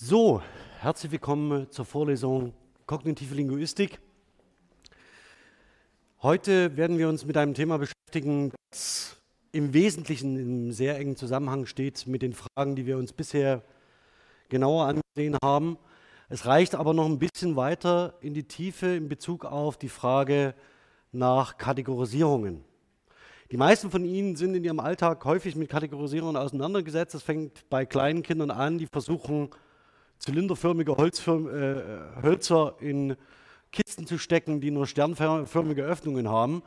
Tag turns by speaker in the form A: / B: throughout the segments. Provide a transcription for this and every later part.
A: So, herzlich willkommen zur Vorlesung Kognitive Linguistik. Heute werden wir uns mit einem Thema beschäftigen, das im Wesentlichen im sehr engen Zusammenhang steht mit den Fragen, die wir uns bisher genauer angesehen haben. Es reicht aber noch ein bisschen weiter in die Tiefe in Bezug auf die Frage nach Kategorisierungen. Die meisten von Ihnen sind in ihrem Alltag häufig mit Kategorisierungen auseinandergesetzt. Das fängt bei kleinen Kindern an, die versuchen, zylinderförmige Holzfirm, äh, Hölzer in Kisten zu stecken, die nur sternförmige Öffnungen haben.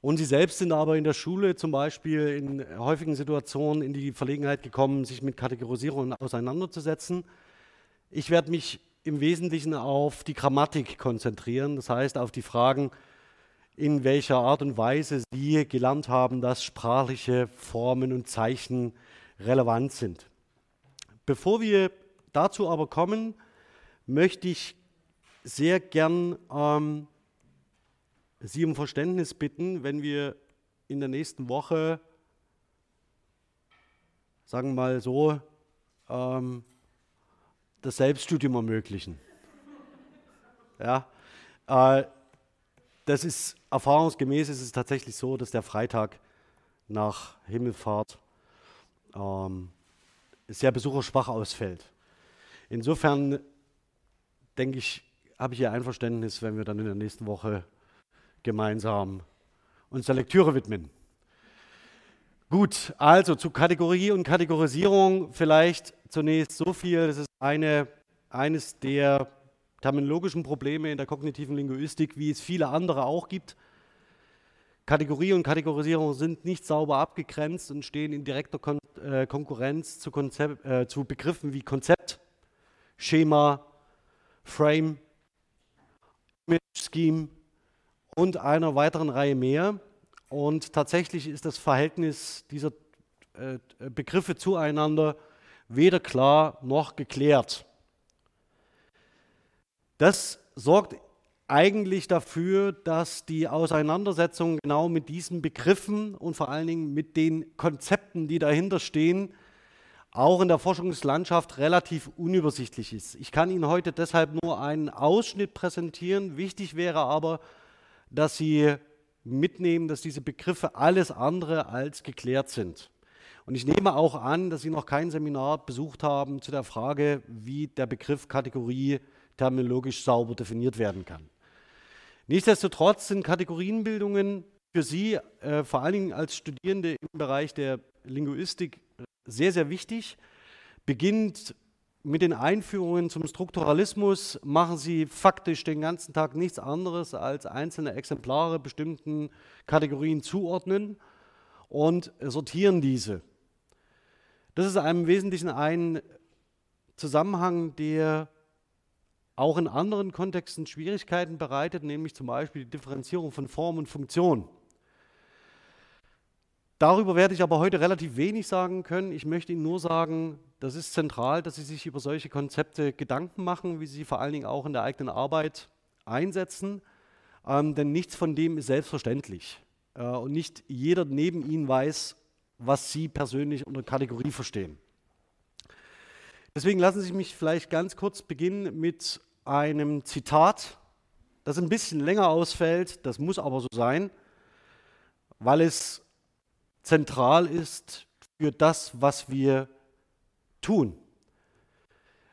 A: Und sie selbst sind aber in der Schule zum Beispiel in häufigen Situationen in die Verlegenheit gekommen, sich mit Kategorisierungen auseinanderzusetzen. Ich werde mich im Wesentlichen auf die Grammatik konzentrieren, das heißt auf die Fragen, in welcher Art und Weise Sie gelernt haben, dass sprachliche Formen und Zeichen relevant sind. Bevor wir dazu aber kommen, möchte ich sehr gern ähm, Sie um Verständnis bitten, wenn wir in der nächsten Woche, sagen wir mal so, ähm, das Selbststudium ermöglichen. Ja, äh, das ist erfahrungsgemäß ist es tatsächlich so, dass der Freitag nach Himmelfahrt ähm, sehr besucherschwach ausfällt. Insofern denke ich, habe ich Ihr Einverständnis, wenn wir dann in der nächsten Woche gemeinsam uns der Lektüre widmen. Gut, also zu Kategorie und Kategorisierung vielleicht zunächst so viel. Das ist eine, eines der terminologischen Probleme in der kognitiven Linguistik, wie es viele andere auch gibt. Kategorie und Kategorisierung sind nicht sauber abgegrenzt und stehen in direkter Kon äh, Konkurrenz zu, Konzept, äh, zu Begriffen wie Konzept, Schema, Frame, Image Scheme und einer weiteren Reihe mehr. Und tatsächlich ist das Verhältnis dieser äh, Begriffe zueinander weder klar noch geklärt. Das sorgt eigentlich dafür, dass die Auseinandersetzung genau mit diesen Begriffen und vor allen Dingen mit den Konzepten, die dahinter stehen, auch in der Forschungslandschaft relativ unübersichtlich ist. Ich kann Ihnen heute deshalb nur einen Ausschnitt präsentieren. Wichtig wäre aber, dass Sie mitnehmen, dass diese Begriffe alles andere als geklärt sind. Und ich nehme auch an, dass Sie noch kein Seminar besucht haben zu der Frage, wie der Begriff Kategorie terminologisch sauber definiert werden kann. Nichtsdestotrotz sind Kategorienbildungen für Sie, äh, vor allen Dingen als Studierende im Bereich der Linguistik, sehr, sehr wichtig. Beginnt mit den Einführungen zum Strukturalismus, machen sie faktisch den ganzen Tag nichts anderes als einzelne Exemplare bestimmten Kategorien zuordnen und sortieren diese. Das ist im Wesentlichen ein Zusammenhang, der auch in anderen Kontexten Schwierigkeiten bereitet, nämlich zum Beispiel die Differenzierung von Form und Funktion. Darüber werde ich aber heute relativ wenig sagen können. Ich möchte Ihnen nur sagen, das ist zentral, dass Sie sich über solche Konzepte Gedanken machen, wie Sie sie vor allen Dingen auch in der eigenen Arbeit einsetzen. Ähm, denn nichts von dem ist selbstverständlich. Äh, und nicht jeder neben Ihnen weiß, was Sie persönlich unter Kategorie verstehen. Deswegen lassen Sie mich vielleicht ganz kurz beginnen mit einem Zitat, das ein bisschen länger ausfällt, das muss aber so sein, weil es zentral ist für das, was wir tun.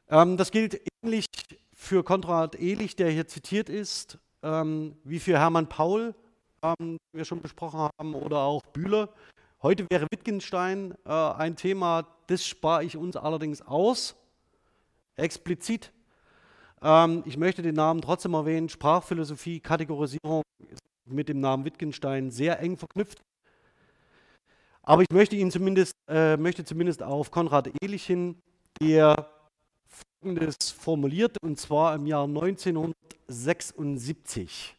A: Ähm, das gilt ähnlich für Konrad Ehlich, der hier zitiert ist, ähm, wie für Hermann Paul, ähm, den wir schon besprochen haben, oder auch Bühler. Heute wäre Wittgenstein äh, ein Thema, das spare ich uns allerdings aus, explizit. Ähm, ich möchte den Namen trotzdem erwähnen. Sprachphilosophie, Kategorisierung ist mit dem Namen Wittgenstein sehr eng verknüpft. Aber ich möchte ihn zumindest, äh, möchte zumindest auf Konrad Ehlich hin, der Folgendes formuliert, und zwar im Jahr 1976.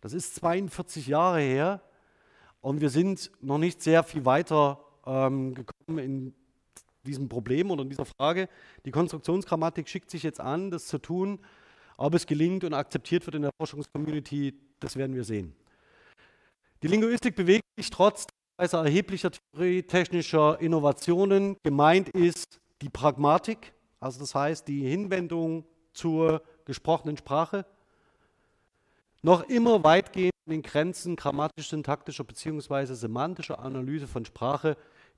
A: Das ist 42 Jahre her und wir sind noch nicht sehr viel weiter ähm, gekommen in diesem Problem oder in dieser Frage. Die Konstruktionsgrammatik schickt sich jetzt an, das zu tun. Ob es gelingt und akzeptiert wird in der Forschungscommunity, das werden wir sehen. Die Linguistik bewegt sich trotz erheblicher theorietechnischer Innovationen gemeint ist die Pragmatik, also das heißt die Hinwendung zur gesprochenen Sprache, noch immer weitgehend in den Grenzen grammatisch-syntaktischer bzw. semantischer Analyse von Sprache,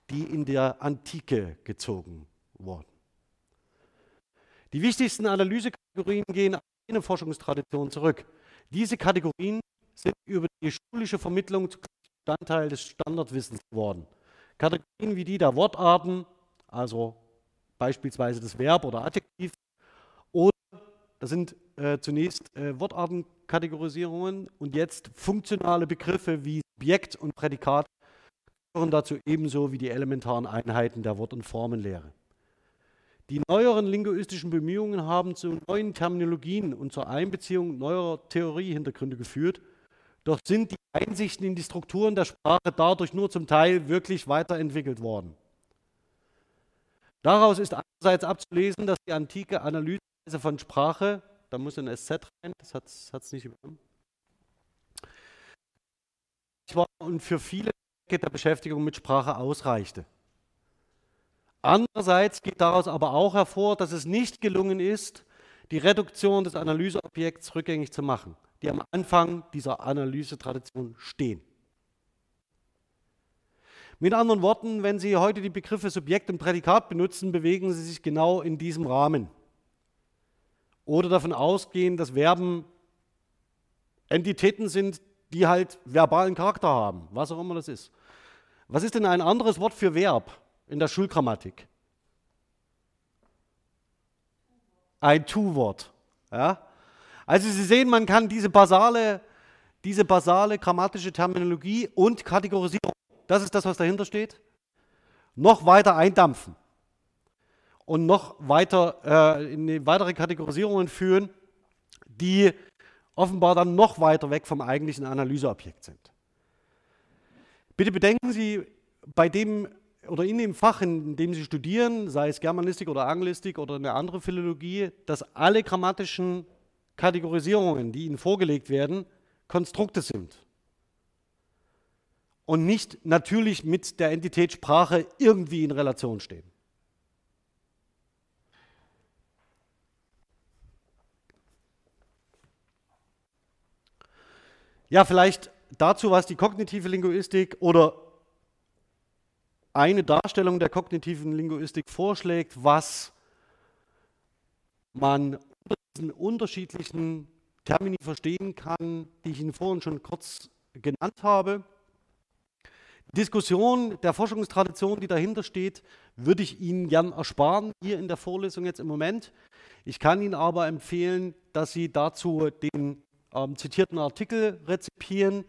A: die in der Antike gezogen wurden. Die wichtigsten Analysekategorien gehen auf eine Forschungstradition zurück. Diese Kategorien sind über die schulische Vermittlung Bestandteil des Standardwissens geworden. Kategorien wie die der Wortarten, also beispielsweise das Verb oder Adjektiv, oder das sind äh, zunächst äh, Wortartenkategorisierungen und jetzt funktionale Begriffe wie Subjekt und Prädikat gehören dazu ebenso wie die elementaren Einheiten der Wort- und Formenlehre. Die neueren linguistischen Bemühungen haben zu neuen Terminologien und zur Einbeziehung neuer Theoriehintergründe geführt, doch sind die Einsichten in die Strukturen der Sprache dadurch nur zum Teil wirklich weiterentwickelt worden. Daraus ist einerseits abzulesen, dass die antike Analyseweise von Sprache, da muss ein SZ rein, das hat es nicht übernommen, und für viele der Beschäftigung mit Sprache ausreichte. Andererseits geht daraus aber auch hervor, dass es nicht gelungen ist, die Reduktion des Analyseobjekts rückgängig zu machen, die am Anfang dieser Analysetradition stehen. Mit anderen Worten, wenn Sie heute die Begriffe Subjekt und Prädikat benutzen, bewegen Sie sich genau in diesem Rahmen. Oder davon ausgehen, dass Verben Entitäten sind, die halt verbalen Charakter haben, was auch immer das ist. Was ist denn ein anderes Wort für Verb? in der Schulgrammatik? Ein Tu-Wort. Ja? Also Sie sehen, man kann diese basale, diese basale grammatische Terminologie und Kategorisierung, das ist das, was dahinter steht, noch weiter eindampfen und noch weiter äh, in weitere Kategorisierungen führen, die offenbar dann noch weiter weg vom eigentlichen Analyseobjekt sind. Bitte bedenken Sie, bei dem oder in dem Fach, in dem Sie studieren, sei es Germanistik oder Anglistik oder eine andere Philologie, dass alle grammatischen Kategorisierungen, die Ihnen vorgelegt werden, Konstrukte sind und nicht natürlich mit der Entität Sprache irgendwie in Relation stehen. Ja, vielleicht dazu, was die kognitive Linguistik oder eine Darstellung der kognitiven Linguistik vorschlägt, was man unter diesen unterschiedlichen Termini verstehen kann, die ich Ihnen vorhin schon kurz genannt habe. Die Diskussion der Forschungstradition, die dahinter steht, würde ich Ihnen gern ersparen, hier in der Vorlesung jetzt im Moment. Ich kann Ihnen aber empfehlen, dass Sie dazu den ähm, zitierten Artikel rezipieren,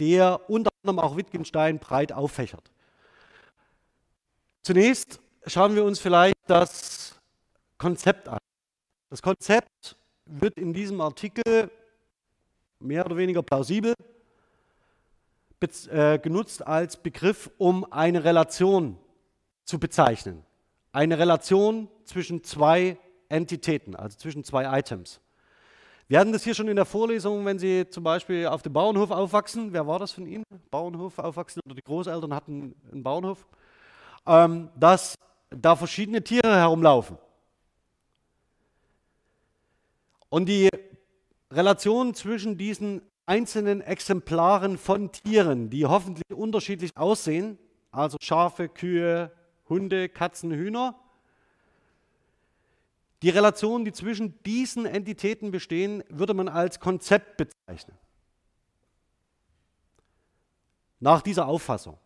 A: der unter anderem auch Wittgenstein breit auffächert. Zunächst schauen wir uns vielleicht das Konzept an. Das Konzept wird in diesem Artikel mehr oder weniger plausibel äh, genutzt als Begriff, um eine Relation zu bezeichnen. Eine Relation zwischen zwei Entitäten, also zwischen zwei Items. Wir hatten das hier schon in der Vorlesung, wenn Sie zum Beispiel auf dem Bauernhof aufwachsen. Wer war das von Ihnen? Bauernhof aufwachsen oder die Großeltern hatten einen Bauernhof ähm, dass da verschiedene Tiere herumlaufen. Und die Relation zwischen diesen einzelnen Exemplaren von Tieren, die hoffentlich unterschiedlich aussehen, also Schafe, Kühe, Hunde, Katzen, Hühner, die Relationen, die zwischen diesen Entitäten bestehen, würde man als Konzept bezeichnen. Nach dieser Auffassung.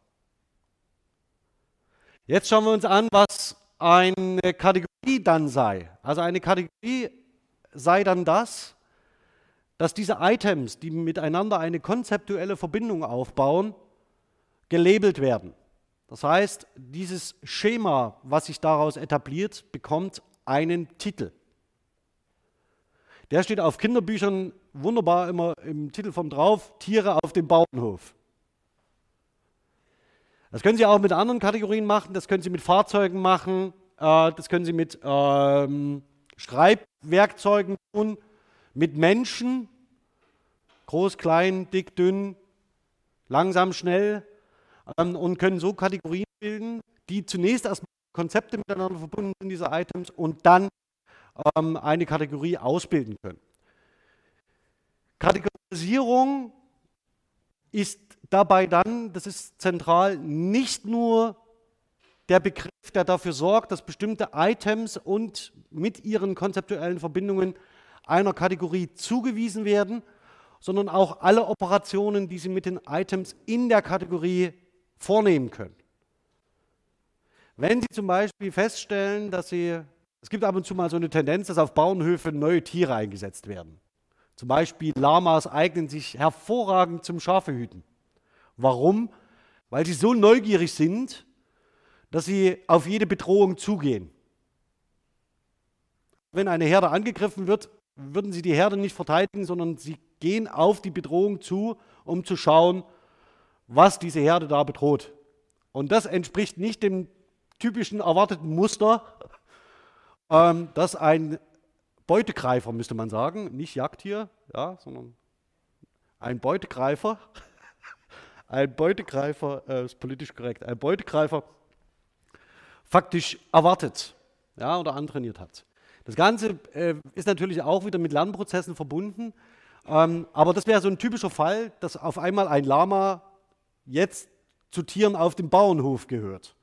A: Jetzt schauen wir uns an, was eine Kategorie dann sei. Also eine Kategorie sei dann das, dass diese Items, die miteinander eine konzeptuelle Verbindung aufbauen, gelabelt werden. Das heißt, dieses Schema, was sich daraus etabliert, bekommt einen Titel. Der steht auf Kinderbüchern wunderbar immer im Titel von drauf, Tiere auf dem Bauernhof. Das können Sie auch mit anderen Kategorien machen, das können Sie mit Fahrzeugen machen, äh, das können Sie mit ähm, Schreibwerkzeugen tun, mit Menschen, groß, klein, dick, dünn, langsam, schnell. ähm, und können so Kategorien bilden, die zunächst erstmal Konzepte miteinander verbunden sind, diese Items, und dann ähm, eine Kategorie ausbilden können. Kategorisierung ist dabei dann, das ist zentral, nicht nur der Begriff, der dafür sorgt, dass bestimmte Items und mit ihren konzeptuellen Verbindungen einer Kategorie zugewiesen werden, sondern auch alle Operationen, die Sie mit den Items in der Kategorie vornehmen können. Wenn Sie zum Beispiel feststellen, dass Sie, es gibt ab und zu mal so eine Tendenz, dass auf Bauernhöfen neue Tiere eingesetzt werden. Zum Beispiel Lamas eignen sich hervorragend zum Schafehüten. Warum? Weil sie so neugierig sind, dass sie auf jede Bedrohung zugehen. Wenn eine Herde angegriffen wird, würden sie die Herde nicht verteidigen, sondern sie gehen auf die Bedrohung zu, um zu schauen, was diese Herde da bedroht. Und das entspricht nicht dem typischen erwarteten Muster, ähm, dass ein Beutegreifer, müsste man sagen, nicht Jagdtier, ja, sondern ein Beutegreifer, ein Beutegreifer, äh, ist politisch korrekt, ein Beutegreifer faktisch erwartet ja, oder antrainiert hat. Das Ganze äh, ist natürlich auch wieder mit Lernprozessen verbunden, ähm, aber das wäre so ein typischer Fall, dass auf einmal ein Lama jetzt zu Tieren auf dem Bauernhof gehört.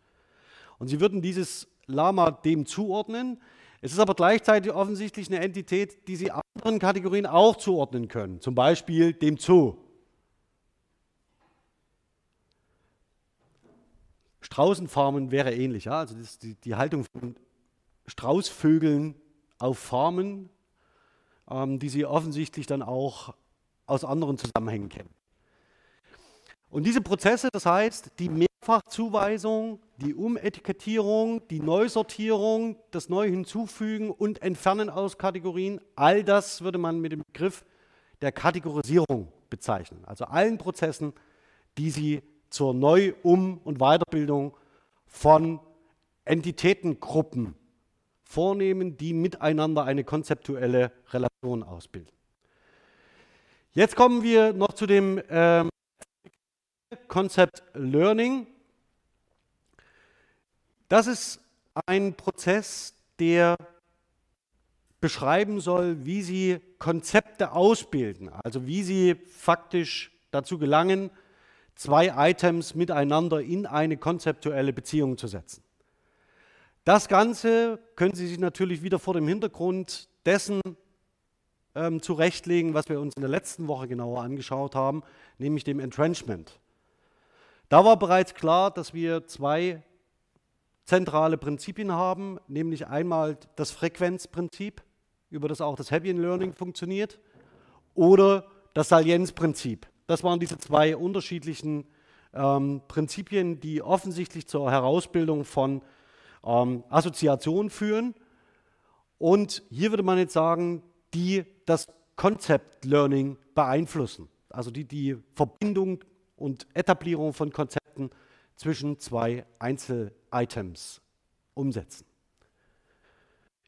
A: Und Sie würden dieses Lama dem zuordnen. Es ist aber gleichzeitig offensichtlich eine Entität, die Sie anderen Kategorien auch zuordnen können, zum Beispiel dem Zoo. Straußenfarmen wäre ähnlich, ja? also die, die, Haltung von Straußvögeln auf Farmen, ähm, die Sie offensichtlich dann auch aus anderen Zusammenhängen kennen. Und diese Prozesse, das heißt die Mehrfachzuweisung, die Umetikettierung, die Neusortierung, das Neuhinzufügen und Entfernen aus Kategorien, all das würde man mit dem Begriff der Kategorisierung bezeichnen. Also allen Prozessen, die Sie zur Neu-, Um- und Weiterbildung von Entitätengruppen vornehmen, die miteinander eine konzeptuelle Relation ausbilden. Jetzt kommen wir noch zu dem ähm, Concept Learning. Das ist ein Prozess, der beschreiben soll, wie Sie Konzepte ausbilden, also wie Sie faktisch dazu gelangen, zwei Items miteinander in eine konzeptuelle Beziehung zu setzen. Das Ganze können Sie sich natürlich wieder vor dem Hintergrund dessen ähm, zurechtlegen, was wir uns in der letzten Woche genauer angeschaut haben, nämlich dem Entrenchment. Da war bereits klar, dass wir zwei zentrale Prinzipien haben, nämlich einmal das Frequenzprinzip, über das auch das Happy Learning funktioniert, oder das Salienzprinzip. Das waren diese zwei unterschiedlichen ähm, Prinzipien, die offensichtlich zur Herausbildung von ähm, Assoziationen führen. Und hier würde man jetzt sagen, die das Concept Learning beeinflussen, also die die Verbindung und Etablierung von Konzepten zwischen zwei Einzel-Items umsetzen.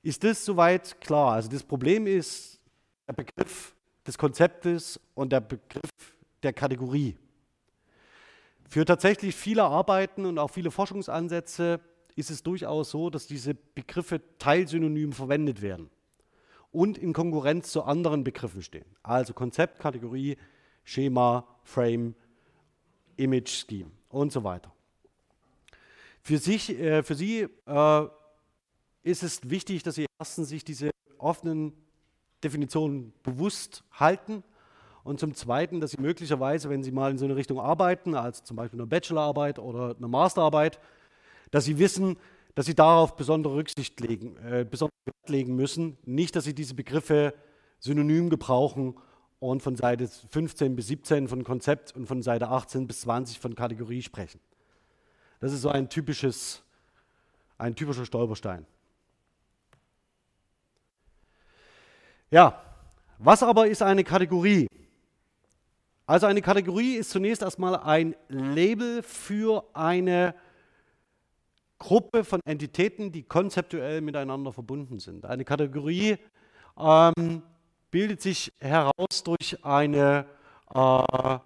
A: Ist das soweit klar? Also das Problem ist der Begriff des Konzeptes und der Begriff der Kategorie. Für tatsächlich viele Arbeiten und auch viele Forschungsansätze ist es durchaus so, dass diese Begriffe teilsynonym verwendet werden und in Konkurrenz zu anderen Begriffen stehen. Also Konzept, Kategorie, Schema, Frame, Image Scheme und so weiter. Für, sich, äh, für Sie äh, ist es wichtig, dass Sie erstens sich diese offenen Definitionen bewusst halten und zum Zweiten, dass Sie möglicherweise, wenn Sie mal in so eine Richtung arbeiten, also zum Beispiel eine Bachelorarbeit oder eine Masterarbeit, dass Sie wissen, dass Sie darauf besondere Rücksicht legen, äh, besonderen Wert legen müssen. Nicht, dass Sie diese Begriffe synonym gebrauchen und von Seite 15 bis 17 von Konzept und von Seite 18 bis 20 von Kategorie sprechen. Das ist so ein typisches, ein typischer Stolperstein. Ja, was aber ist eine Kategorie? Also eine Kategorie ist zunächst erstmal ein Label für eine Gruppe von Entitäten, die konzeptuell miteinander verbunden sind. Eine Kategorie ähm, bildet sich heraus durch eine äh,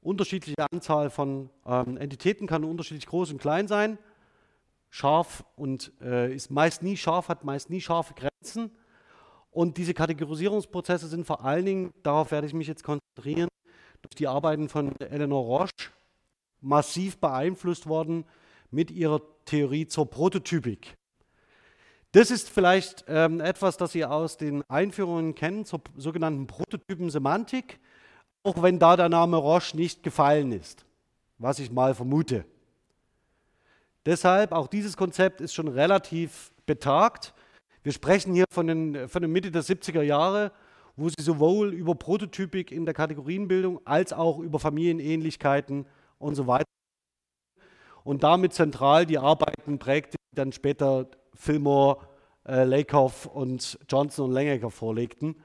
A: unterschiedliche Anzahl von ähm, Entitäten, kann unterschiedlich groß und klein sein. Scharf und äh, ist meist nie scharf, hat meist nie scharfe Grenzen. Und diese Kategorisierungsprozesse sind vor allen Dingen, darauf werde ich mich jetzt konzentrieren, durch die Arbeiten von Eleanor Roche massiv beeinflusst worden mit ihrer Theorie zur Prototypik. Das ist vielleicht ähm, etwas, das Sie aus den Einführungen kennen zur sogenannten Prototypensemantik, auch wenn da der Name Roche nicht gefallen ist, was ich mal vermute. Deshalb, auch dieses Konzept ist schon relativ betagt. Wir sprechen hier von den Mitte der 70er Jahre, wo sie sowohl über Prototypik in der Kategorienbildung als auch über Familienähnlichkeiten und so weiter und damit zentral die Arbeiten prägte, die dann später Fillmore, äh, Lakoff und Johnson und Langecker vorlegten.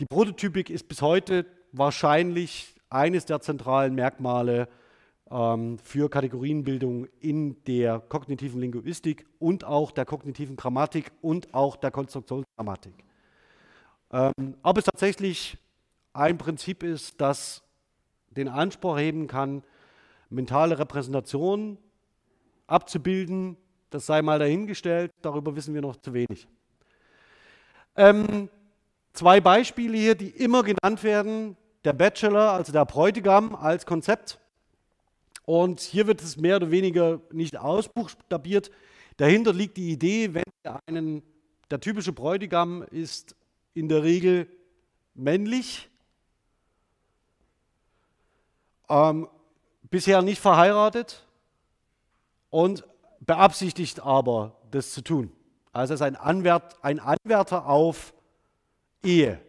A: Die Prototypik ist bis heute wahrscheinlich eines der zentralen Merkmale ähm, für Kategorienbildung in der kognitiven Linguistik und auch der kognitiven Grammatik und auch der Konstruktionsgrammatik. Ähm, ob es tatsächlich ein Prinzip ist, das den Anspruch heben kann, mentale Repräsentation abzubilden, das sei mal dahingestellt, darüber wissen wir noch zu wenig. Ähm, zwei Beispiele hier, die immer genannt werden. Der Bachelor, also der Bräutigam als Konzept. Und hier wird es mehr oder weniger nicht ausbuchstabiert. Dahinter liegt die Idee, wenn einen, der typische Bräutigam ist in der Regel männlich, ähm, bisher nicht verheiratet und beabsichtigt aber, das zu tun. Also ist ein, Anwärt, ein Anwärter auf Ehe.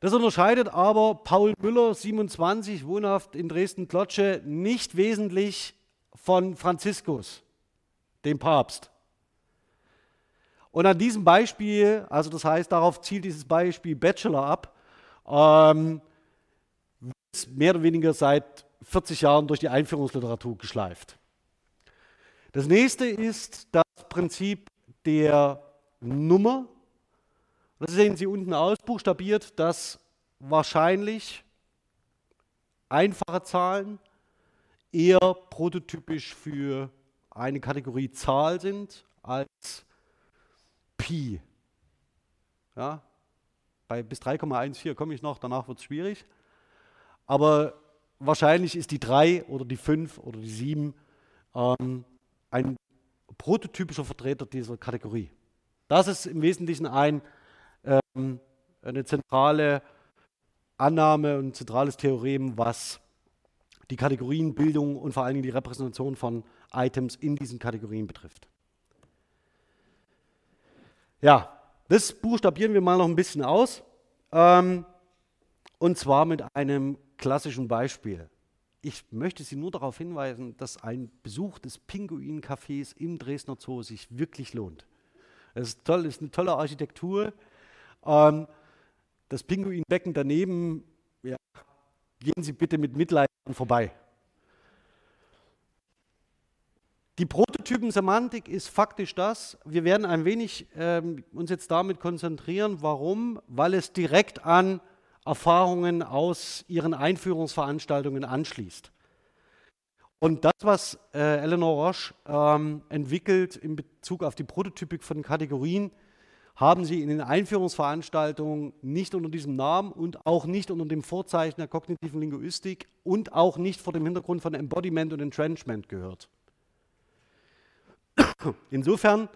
A: Das unterscheidet aber Paul Müller, 27, wohnhaft in Dresden-Klotsche, nicht wesentlich von Franziskus, dem Papst. Und an diesem Beispiel, also das heißt, darauf zielt dieses Beispiel Bachelor ab, ähm, mehr oder weniger seit 40 Jahren durch die Einführungsliteratur geschleift. Das nächste ist das Prinzip der Nummer. Das sehen Sie unten ausbuchstabiert, dass wahrscheinlich einfache Zahlen eher prototypisch für eine Kategorie Zahl sind als Pi. Ja, bei bis 3,14 komme ich noch, danach wird es schwierig. Aber wahrscheinlich ist die 3 oder die 5 oder die 7 ähm, ein prototypischer Vertreter dieser Kategorie. Das ist im Wesentlichen ein, ähm, eine zentrale Annahme und ein zentrales Theorem, was die Kategorienbildung und vor allen Dingen die Repräsentation von Items in diesen Kategorien betrifft. Ja, das buchstabieren wir mal noch ein bisschen aus. Ähm, und zwar mit einem klassischen Beispiel. Ich möchte Sie nur darauf hinweisen, dass ein Besuch des Pinguin-Cafés im Dresdner Zoo sich wirklich lohnt. Es ist, toll, ist eine tolle Architektur. Ähm, das Pinguinbecken daneben, ja, gehen Sie bitte mit Mitleid vorbei. Die Prototypensemantik ist faktisch das. Wir werden ein wenig ähm, uns jetzt damit konzentrieren. Warum? Weil es direkt an Erfahrungen aus ihren Einführungsveranstaltungen anschließt. Und das, was äh, Eleanor Roche ähm, entwickelt in Bezug auf die Prototypik von Kategorien, haben sie in den Einführungsveranstaltungen nicht unter diesem Namen und auch nicht unter dem Vorzeichen der kognitiven Linguistik und auch nicht vor dem Hintergrund von Embodiment und Entrenchment gehört. Insofern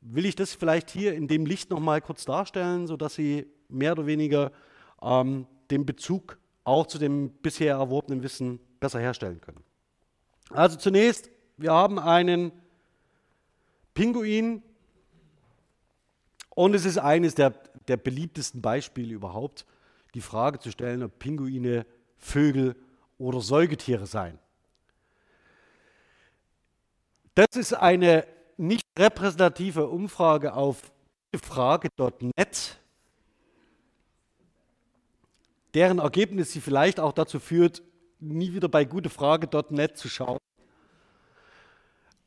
A: will ich das vielleicht hier in dem Licht nochmal kurz darstellen, sodass Sie mehr oder weniger ähm, den Bezug auch zu dem bisher erworbenen Wissen besser herstellen können. Also zunächst, wir haben einen Pinguin und es ist eines der, der beliebtesten Beispiele überhaupt, die Frage zu stellen, ob Pinguine Vögel oder Säugetiere seien. Das ist eine nicht repräsentative Umfrage auf frage.net deren Ergebnis Sie vielleicht auch dazu führt, nie wieder bei gutefrage.net zu schauen.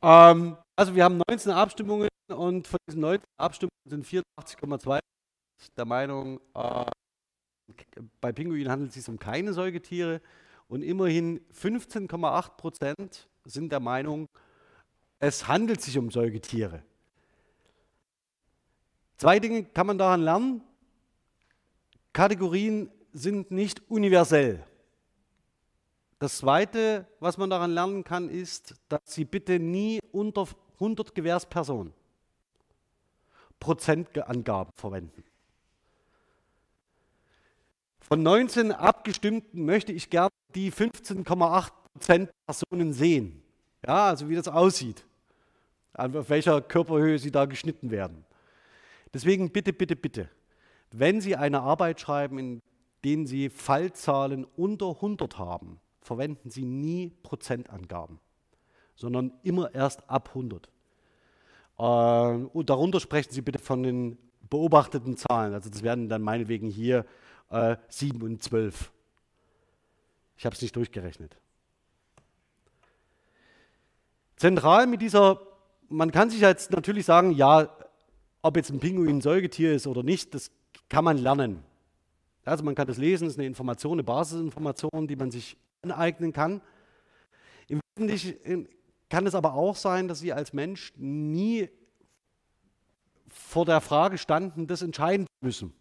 A: Ähm, also wir haben 19 Abstimmungen und von diesen 19 Abstimmungen sind 84,2% der Meinung, äh, bei Pinguinen handelt es sich um keine Säugetiere und immerhin 15,8 Prozent sind der Meinung, es handelt sich um Säugetiere. Zwei Dinge kann man daran lernen. Kategorien sind nicht universell. Das Zweite, was man daran lernen kann, ist, dass Sie bitte nie unter 100 Gewährspersonen Prozentangaben verwenden. Von 19 Abgestimmten möchte ich gerne die 15,8 Prozent Personen sehen. Ja, also wie das aussieht, auf welcher Körperhöhe sie da geschnitten werden. Deswegen bitte, bitte, bitte, wenn Sie eine Arbeit schreiben, in der Sie Fallzahlen unter 100 haben, verwenden Sie nie Prozentangaben, sondern immer erst ab 100. Äh, und darunter sprechen Sie bitte von den beobachteten Zahlen. Also das werden dann meinetwegen hier äh, 7 und 12. Ich habe es nicht durchgerechnet. Zentral mit dieser, man kann sich jetzt natürlich sagen, ja, ob jetzt ein Pinguin ein Säugetier ist oder nicht, das kann man lernen. Also man kann das lesen, das ist eine Information, eine Basisinformation, die man sich aneignen kann. Im Wesentlichen kann es aber auch sein, dass Sie als Mensch nie vor der Frage standen, das entscheiden müssen,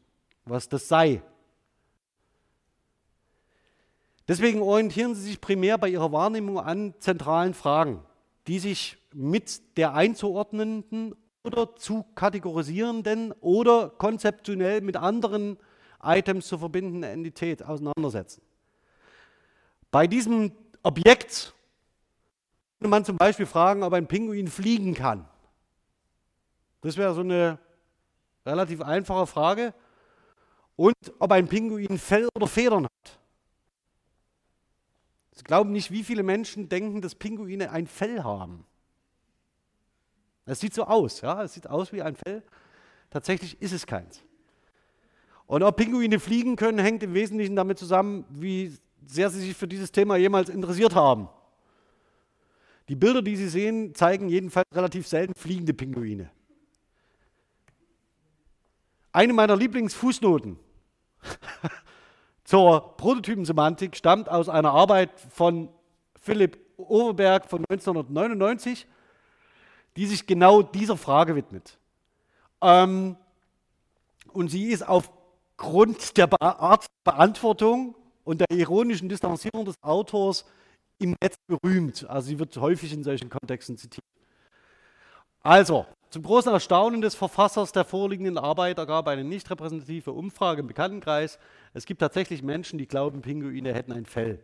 A: was das sei. Deswegen orientieren Sie sich primär bei Ihrer Wahrnehmung an zentralen Fragen, die sich mit der einzuordnenden oder zu kategorisierenden oder konzeptionell mit anderen Items zu verbindenden Entität auseinandersetzen. Bei diesem Objekt könnte man zum Beispiel fragen, ob ein Pinguin fliegen kann. Das wäre so eine relativ einfache Frage. Und ob ein Pinguin Fell oder Federn hat. Sie glauben nicht, wie viele Menschen denken, dass Pinguine ein Fell haben. Es sieht so aus, ja, es sieht aus wie ein Fell. Tatsächlich ist es keins. Und ob Pinguine fliegen können, hängt im Wesentlichen damit zusammen, wie sehr sie sich für dieses Thema jemals interessiert haben. Die Bilder, die Sie sehen, zeigen jedenfalls relativ selten fliegende Pinguine. Eine meiner Lieblingsfußnoten zur Prototypensemantik stammt aus einer Arbeit von Philipp Overberg von 1999 die sich genau dieser Frage widmet. Ähm, und sie ist aufgrund der Be Art Beantwortung und der ironischen Distanzierung des Autors im Netz berühmt. Also sie wird häufig in solchen Kontexten zitiert. Also, zum großen Erstaunen des Verfassers der vorliegenden Arbeit ergab eine nicht repräsentative Umfrage im Bekanntenkreis, es gibt tatsächlich Menschen, die glauben, Pinguine hätten ein Fell.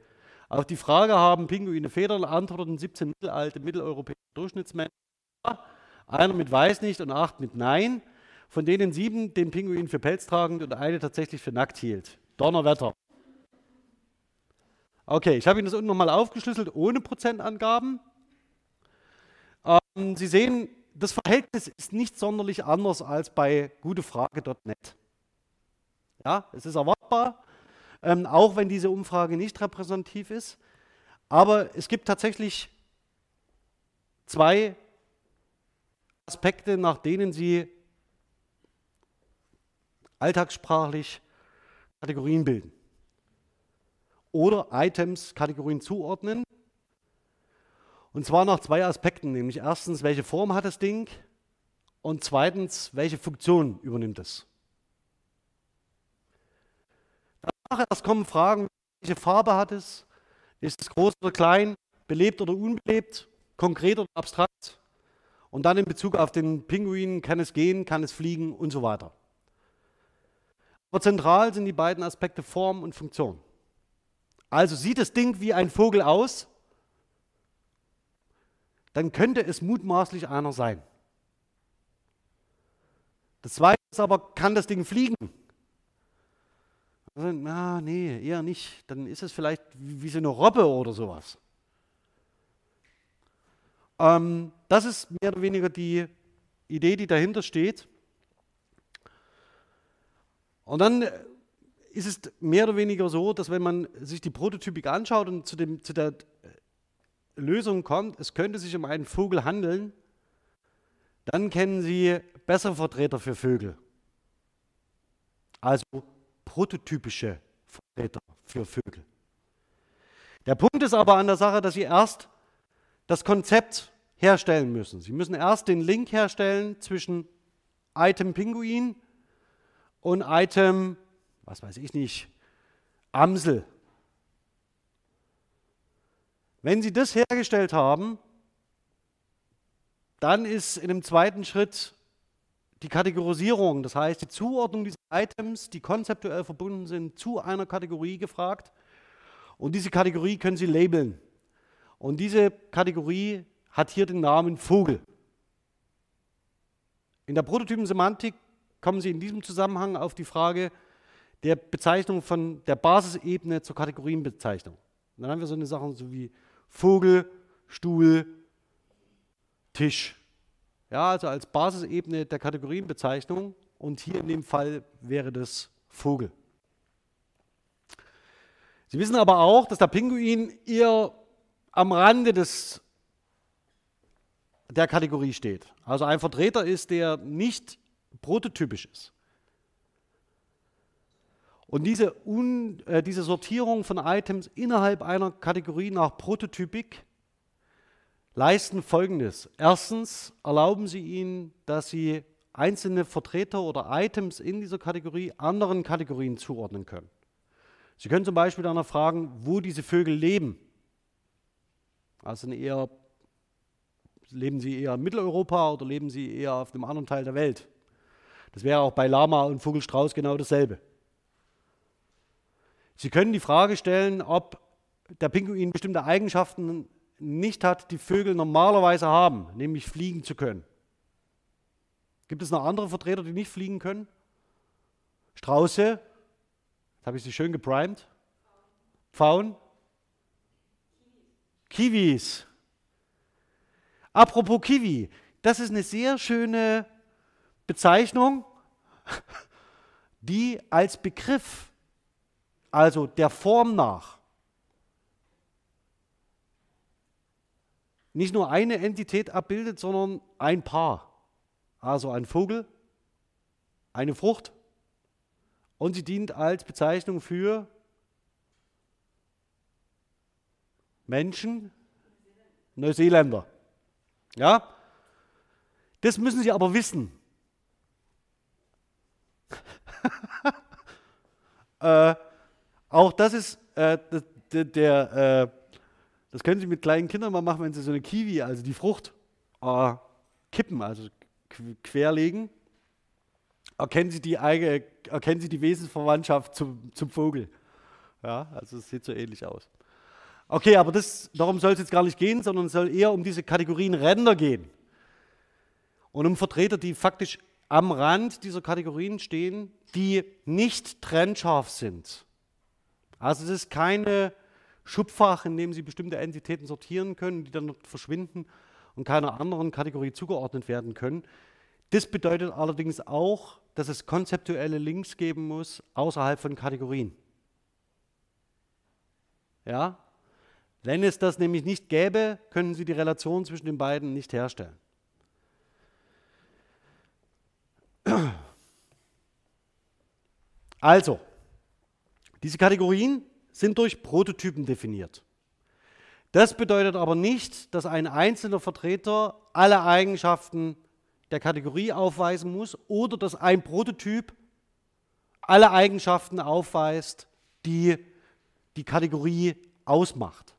A: Auf die Frage, haben Pinguine Federn, antworteten 17 mittelalte mitteleuropäische Durchschnittsmenschen, einer mit Weiß nicht und acht mit Nein, von denen sieben den Pinguin für pelztragend und eine tatsächlich für nackt hielt. Donnerwetter. Okay, ich habe Ihnen das unten nochmal aufgeschlüsselt ohne Prozentangaben. Ähm, Sie sehen, das Verhältnis ist nicht sonderlich anders als bei gutefrage.net. Ja, es ist erwartbar, ähm, auch wenn diese Umfrage nicht repräsentativ ist. Aber es gibt tatsächlich zwei Aspekte, nach denen Sie alltagssprachlich Kategorien bilden. Oder Items Kategorien zuordnen. Und zwar nach zwei Aspekten, nämlich erstens, welche Form hat das Ding und zweitens, welche Funktion übernimmt es. Danach erst kommen Fragen, welche Farbe hat es, ist es groß oder klein, belebt oder unbelebt, konkret oder abstrakt. Und dann in Bezug auf den Pinguin, kann es gehen, kann es fliegen und so weiter. Aber zentral sind die beiden Aspekte Form und Funktion. Also sieht das Ding wie ein Vogel aus, dann könnte es mutmaßlich einer sein. Das zweite ist aber, kann das Ding fliegen? Also, na, nee, eher nicht. Dann ist es vielleicht wie so eine Robbe oder sowas. Ähm, das ist mehr oder weniger die Idee, die dahinter steht. Und dann ist es mehr oder weniger so, dass wenn man sich die Prototypik anschaut und zu, dem, zu der Lösung kommt, es könnte sich um einen Vogel handeln, dann kennen Sie bessere Vertreter für Vögel. Also prototypische Vertreter für Vögel. Der Punkt ist aber an der Sache, dass Sie erst das Konzept herstellen müssen. Sie müssen erst den Link herstellen zwischen Item Pinguin und Item, was weiß ich nicht, Amsel. Wenn Sie das hergestellt haben, dann ist in dem zweiten Schritt die Kategorisierung, das heißt die Zuordnung dieser Items, die konzeptuell verbunden sind, zu einer Kategorie gefragt. Und diese Kategorie können Sie labeln. Und diese Kategorie hat hier den Namen Vogel. In der Prototypensemantik kommen Sie in diesem Zusammenhang auf die Frage der Bezeichnung von der Basisebene zur Kategorienbezeichnung. Und dann haben wir so eine Sachen so wie Vogel, Stuhl, Tisch. Ja, also als Basisebene der Kategorienbezeichnung und hier in dem Fall wäre das Vogel. Sie wissen aber auch, dass der Pinguin eher am Rande des der Kategorie steht. Also ein Vertreter ist, der nicht prototypisch ist. Und diese, Un, äh, diese Sortierung von Items innerhalb einer Kategorie nach Prototypik leisten Folgendes. Erstens erlauben sie ihnen, dass sie einzelne Vertreter oder Items in dieser Kategorie anderen Kategorien zuordnen können. Sie können zum Beispiel danach fragen, wo diese Vögel leben. Also eher Leben sie eher in Mitteleuropa oder leben sie eher auf einem anderen Teil der Welt? Das wäre auch bei Lama und Vogelstrauß genau dasselbe. Sie können die Frage stellen, ob der Pinguin bestimmte Eigenschaften nicht hat, die Vögel normalerweise haben, nämlich fliegen zu können. Gibt es noch andere Vertreter, die nicht fliegen können? Strauße, jetzt habe ich sie schön geprimed. Pfauen, Kiwis. Apropos Kiwi, das ist eine sehr schöne Bezeichnung, die als Begriff, also der Form nach, nicht nur eine Entität abbildet, sondern ein Paar. Also ein Vogel, eine Frucht und sie dient als Bezeichnung für Menschen, Neuseeländer. Ja? Das müssen Sie aber wissen. äh, auch das ist äh, der, der äh, das können Sie mit kleinen Kindern mal machen, wenn Sie so eine Kiwi, also die Frucht, äh, kippen, also querlegen. Erkennen Sie die, erkennen Sie die Wesensverwandtschaft zum, zum Vogel. Ja, also es sieht so ähnlich aus. Okay, aber das, darum soll es jetzt gar nicht gehen, sondern es soll eher um diese Kategorien Ränder gehen. Und um Vertreter, die faktisch am Rand dieser Kategorien stehen, die nicht trennscharf sind. Also es ist keine Schubfach, in dem Sie bestimmte Entitäten sortieren können, die dann verschwinden und keiner anderen Kategorie zugeordnet werden können. Das bedeutet allerdings auch, dass es konzeptuelle Links geben muss außerhalb von Kategorien. Ja, wenn es das nämlich nicht gäbe, können Sie die Relation zwischen den beiden nicht herstellen. Also, diese Kategorien sind durch Prototypen definiert. Das bedeutet aber nicht, dass ein einzelner Vertreter alle Eigenschaften der Kategorie aufweisen muss oder dass ein Prototyp alle Eigenschaften aufweist, die die Kategorie ausmacht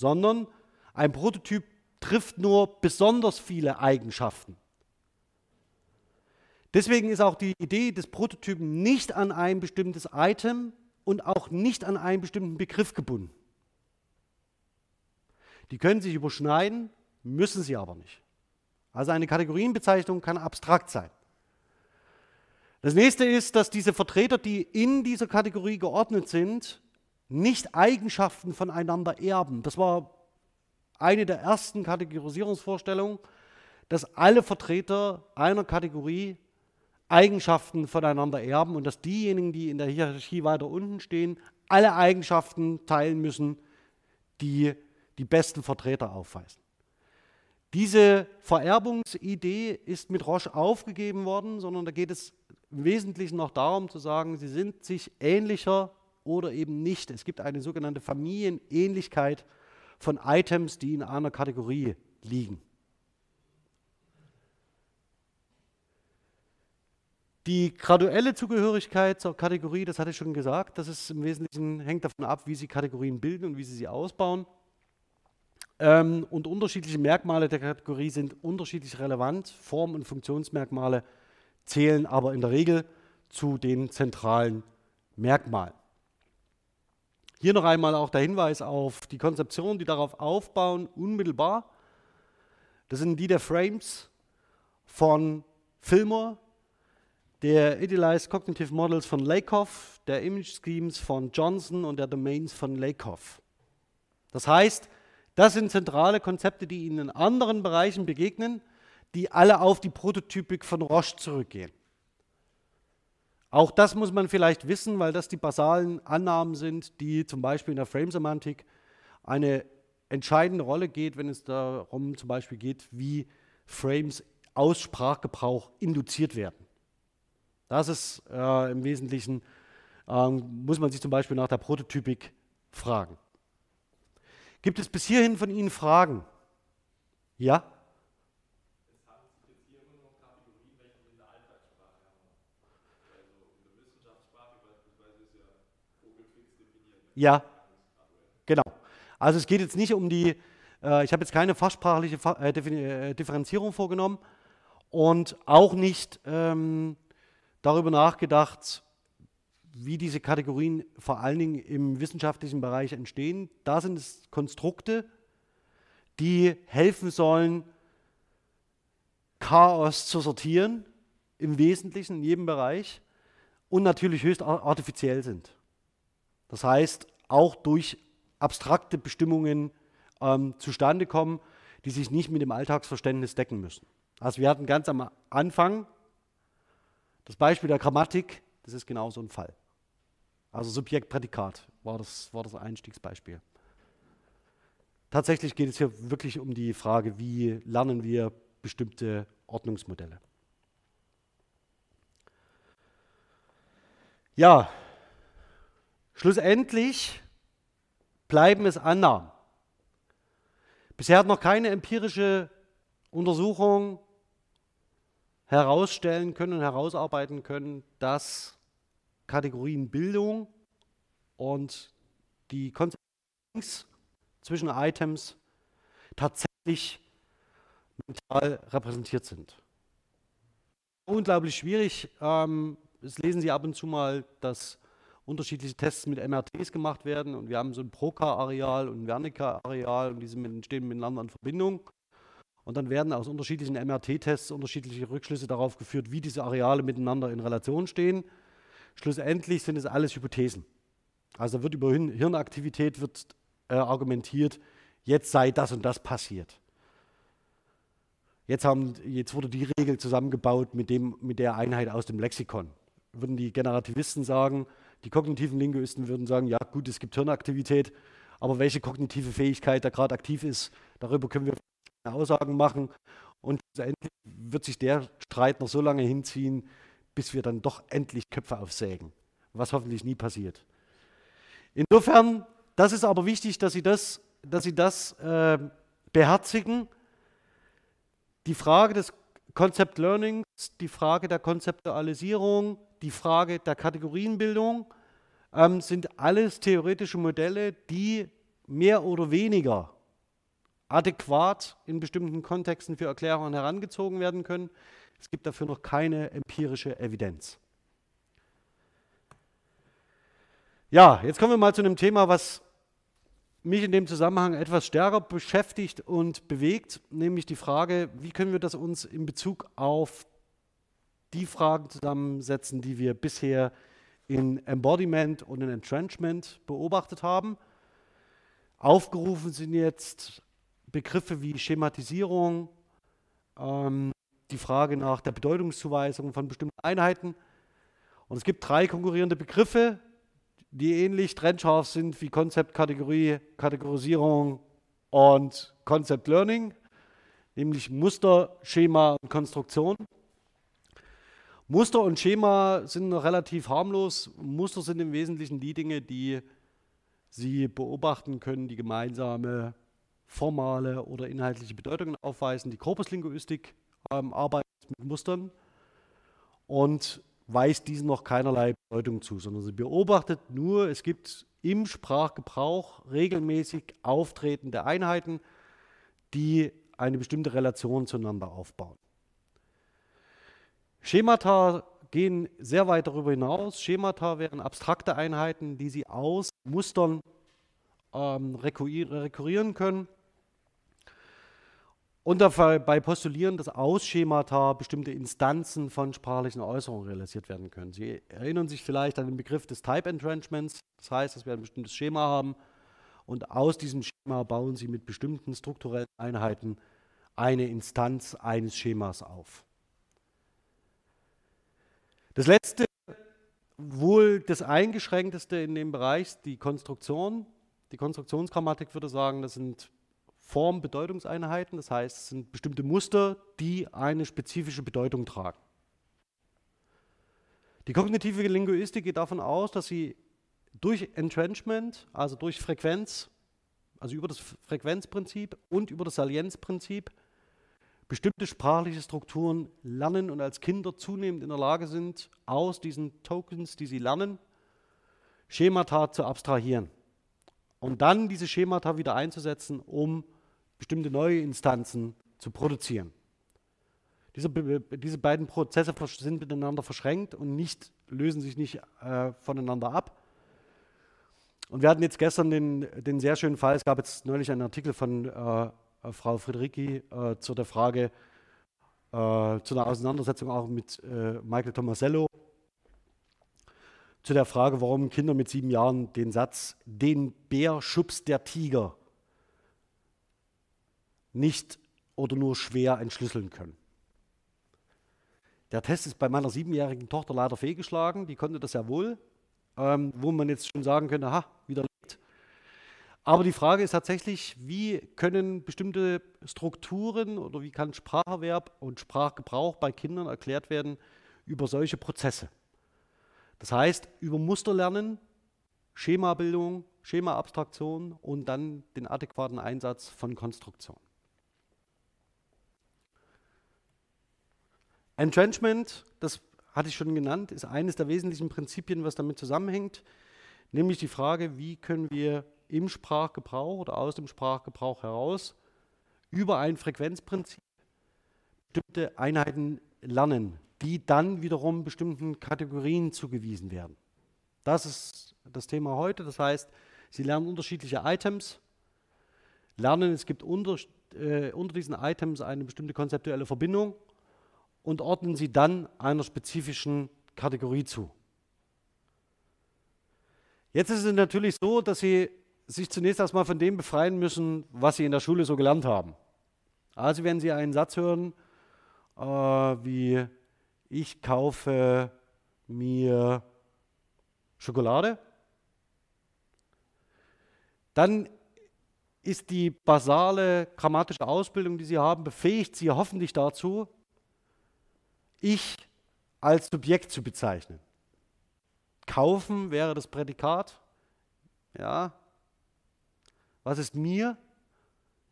A: sondern ein Prototyp trifft nur besonders viele Eigenschaften. Deswegen ist auch die Idee des Prototypen nicht an ein bestimmtes Item und auch nicht an einen bestimmten Begriff gebunden. Die können sich überschneiden, müssen sie aber nicht. Also eine Kategorienbezeichnung kann abstrakt sein. Das nächste ist, dass diese Vertreter, die in dieser Kategorie geordnet sind, nicht Eigenschaften voneinander erben. Das war eine der ersten Kategorisierungsvorstellungen, dass alle Vertreter einer Kategorie Eigenschaften voneinander erben und dass diejenigen, die in der Hierarchie weiter unten stehen, alle Eigenschaften teilen müssen, die die besten Vertreter aufweisen. Diese Vererbungsidee ist mit Roche aufgegeben worden, sondern da geht es im Wesentlichen noch darum zu sagen, sie sind sich ähnlicher oder eben nicht. Es gibt eine sogenannte Familienähnlichkeit von Items, die in einer Kategorie liegen. Die graduelle Zugehörigkeit zur Kategorie, das hatte ich schon gesagt, das ist im Wesentlichen hängt davon ab, wie Sie Kategorien bilden und wie Sie sie ausbauen. Ähm, und unterschiedliche Merkmale der Kategorie sind unterschiedlich relevant. Form- und Funktionsmerkmale zählen aber in der Regel zu den zentralen Merkmalen. Hier noch einmal auch der Hinweis auf die Konzeptionen, die darauf aufbauen, unmittelbar. Das sind die der Frames von Fillmore, der Idealized Cognitive Models von Lakoff, der Image Schemes von Johnson und der Domains von Lakoff. Das heißt, das sind zentrale Konzepte, die Ihnen in anderen Bereichen begegnen, die alle auf die Prototypik von Roche zurückgehen. Auch das muss man vielleicht wissen, weil das die basalen Annahmen sind, die zum Beispiel in der Frame-Semantik eine entscheidende Rolle geht, wenn es darum zum Beispiel geht, wie Frames aus Sprachgebrauch induziert werden. Das ist äh, im Wesentlichen, äh, muss man sich zum Beispiel nach der Prototypik fragen. Gibt es bis hierhin von Ihnen Fragen? Ja? Ja, genau. Also es geht jetzt nicht um die, äh, ich habe jetzt keine fachsprachliche äh, äh, Differenzierung vorgenommen und auch nicht ähm, darüber nachgedacht, wie diese Kategorien vor allen Dingen im wissenschaftlichen Bereich entstehen. Da sind es Konstrukte, die helfen sollen, Chaos zu sortieren, im Wesentlichen in jedem Bereich und natürlich höchst artifiziell sind. Das heißt, auch durch abstrakte Bestimmungen ähm, zustande kommen, die sich nicht mit dem Alltagsverständnis decken müssen. Also wir hatten ganz am Anfang das Beispiel der Grammatik, das ist genau so ein Fall. Also Subjekt, Prädikat war das, war das Einstiegsbeispiel. Tatsächlich geht es hier wirklich um die Frage, wie lernen wir bestimmte Ordnungsmodelle. Ja, schlussendlich bleiben es Annahmen. Bisher hat noch keine empirische Untersuchung herausstellen können und herausarbeiten können, dass Kategorien Bildung und die Konsequenz zwischen Items tatsächlich mental repräsentiert sind. Unglaublich schwierig. Ähm, das lesen Sie ab und zu mal, dass unterschiedliche Tests mit MRTs gemacht werden und wir haben so ein Proca-Areal und ein Wernicke-Areal und die stehen miteinander in Verbindung. Und dann werden aus unterschiedlichen MRT-Tests unterschiedliche Rückschlüsse darauf geführt, wie diese Areale miteinander in Relation stehen. Schlussendlich sind es alles Hypothesen. Also wird über Hirnaktivität wird, äh, argumentiert, jetzt sei das und das passiert. Jetzt, haben, jetzt wurde die Regel zusammengebaut mit, dem, mit der Einheit aus dem Lexikon. Würden die Generativisten sagen, die kognitiven Linguisten würden sagen, ja gut, es gibt Hirnaktivität, aber welche kognitive Fähigkeit da gerade aktiv ist, darüber können wir Aussagen machen. Und endlich wird sich der Streit noch so lange hinziehen, bis wir dann doch endlich Köpfe aufsägen, was hoffentlich nie passiert. Insofern, das ist aber wichtig, dass Sie das, dass Sie das äh, beherzigen. Die Frage des Concept Learnings, die Frage der Konzeptualisierung, die Frage der Kategorienbildung ähm, sind alles theoretische Modelle, die mehr oder weniger adäquat in bestimmten Kontexten für Erklärungen herangezogen werden können. Es gibt dafür noch keine empirische Evidenz. Ja, jetzt kommen wir mal zu einem Thema, was mich in dem Zusammenhang etwas stärker beschäftigt und bewegt, nämlich die Frage, wie können wir das uns in Bezug auf die Fragen zusammensetzen, die wir bisher in Embodiment und in Entrenchment beobachtet haben. Aufgerufen sind jetzt Begriffe wie Schematisierung, ähm, die Frage nach der Bedeutungszuweisung von bestimmten Einheiten. Und es gibt drei konkurrierende Begriffe, die ähnlich trennscharf sind wie Konzept, Kategorie, Kategorisierung und Concept Learning, nämlich Muster, Schema und Konstruktion. Muster und Schema sind noch relativ harmlos. Muster sind im Wesentlichen die Dinge, die Sie beobachten können, die gemeinsame formale oder inhaltliche Bedeutungen aufweisen. Die Korpuslinguistik ähm, arbeitet mit Mustern und weist diesen noch keinerlei Bedeutung zu, sondern sie beobachtet nur, es gibt im Sprachgebrauch regelmäßig auftretende Einheiten, die eine bestimmte Relation zueinander aufbauen. Schemata gehen sehr weit darüber hinaus. Schemata wären abstrakte Einheiten, die Sie aus Mustern ähm, rekurrieren können und dabei postulieren, dass aus Schemata bestimmte Instanzen von sprachlichen Äußerungen realisiert werden können. Sie erinnern sich vielleicht an den Begriff des Type Entrenchments. Das heißt, dass wir ein bestimmtes Schema haben und aus diesem Schema bauen Sie mit bestimmten strukturellen Einheiten eine Instanz eines Schemas auf. Das letzte, wohl das eingeschränkteste in dem Bereich, die Konstruktion. Die Konstruktionsgrammatik würde sagen, das sind Form-Bedeutungseinheiten, das heißt, es sind bestimmte Muster, die eine spezifische Bedeutung tragen. Die kognitive Linguistik geht davon aus, dass sie durch Entrenchment, also durch Frequenz, also über das Frequenzprinzip und über das Salienzprinzip, bestimmte sprachliche Strukturen lernen und als Kinder zunehmend in der Lage sind, aus diesen Tokens, die sie lernen, Schemata zu abstrahieren und dann diese Schemata wieder einzusetzen, um bestimmte neue Instanzen zu produzieren. Diese, diese beiden Prozesse sind miteinander verschränkt und nicht, lösen sich nicht äh, voneinander ab. Und wir hatten jetzt gestern den, den, sehr schönen Fall, es gab jetzt neulich einen Artikel von äh, äh, Frau Friedericki äh, zu der Frage, äh, zu einer Auseinandersetzung auch mit äh, Michael Tomasello, zu der Frage, warum Kinder mit sieben Jahren den Satz, den Bär schubst der Tiger, nicht oder nur schwer entschlüsseln können. Der Test ist bei meiner siebenjährigen Tochter leider fehlgeschlagen, die konnte das ja wohl, ähm, wo man jetzt schon sagen könnte, ha, wieder aber die Frage ist tatsächlich, wie können bestimmte Strukturen oder wie kann Spracherwerb und Sprachgebrauch bei Kindern erklärt werden über solche Prozesse? Das heißt, über Musterlernen, Schemabildung, Schemaabstraktion und dann den adäquaten Einsatz von Konstruktion. Entrenchment, das hatte ich schon genannt, ist eines der wesentlichen Prinzipien, was damit zusammenhängt, nämlich die Frage, wie können wir im Sprachgebrauch oder aus dem Sprachgebrauch heraus über ein Frequenzprinzip bestimmte Einheiten lernen, die dann wiederum bestimmten Kategorien zugewiesen werden. Das ist das Thema heute. Das heißt, Sie lernen unterschiedliche Items, lernen, es gibt unter, äh, unter diesen Items eine bestimmte konzeptuelle Verbindung und ordnen sie dann einer spezifischen Kategorie zu. Jetzt ist es natürlich so, dass Sie sich zunächst erstmal von dem befreien müssen, was sie in der Schule so gelernt haben. Also wenn Sie einen Satz hören, äh, wie ich kaufe mir Schokolade, dann ist die basale grammatische Ausbildung, die Sie haben, befähigt Sie hoffentlich dazu, ich als Subjekt zu bezeichnen. Kaufen wäre das Prädikat, ja, was ist mir?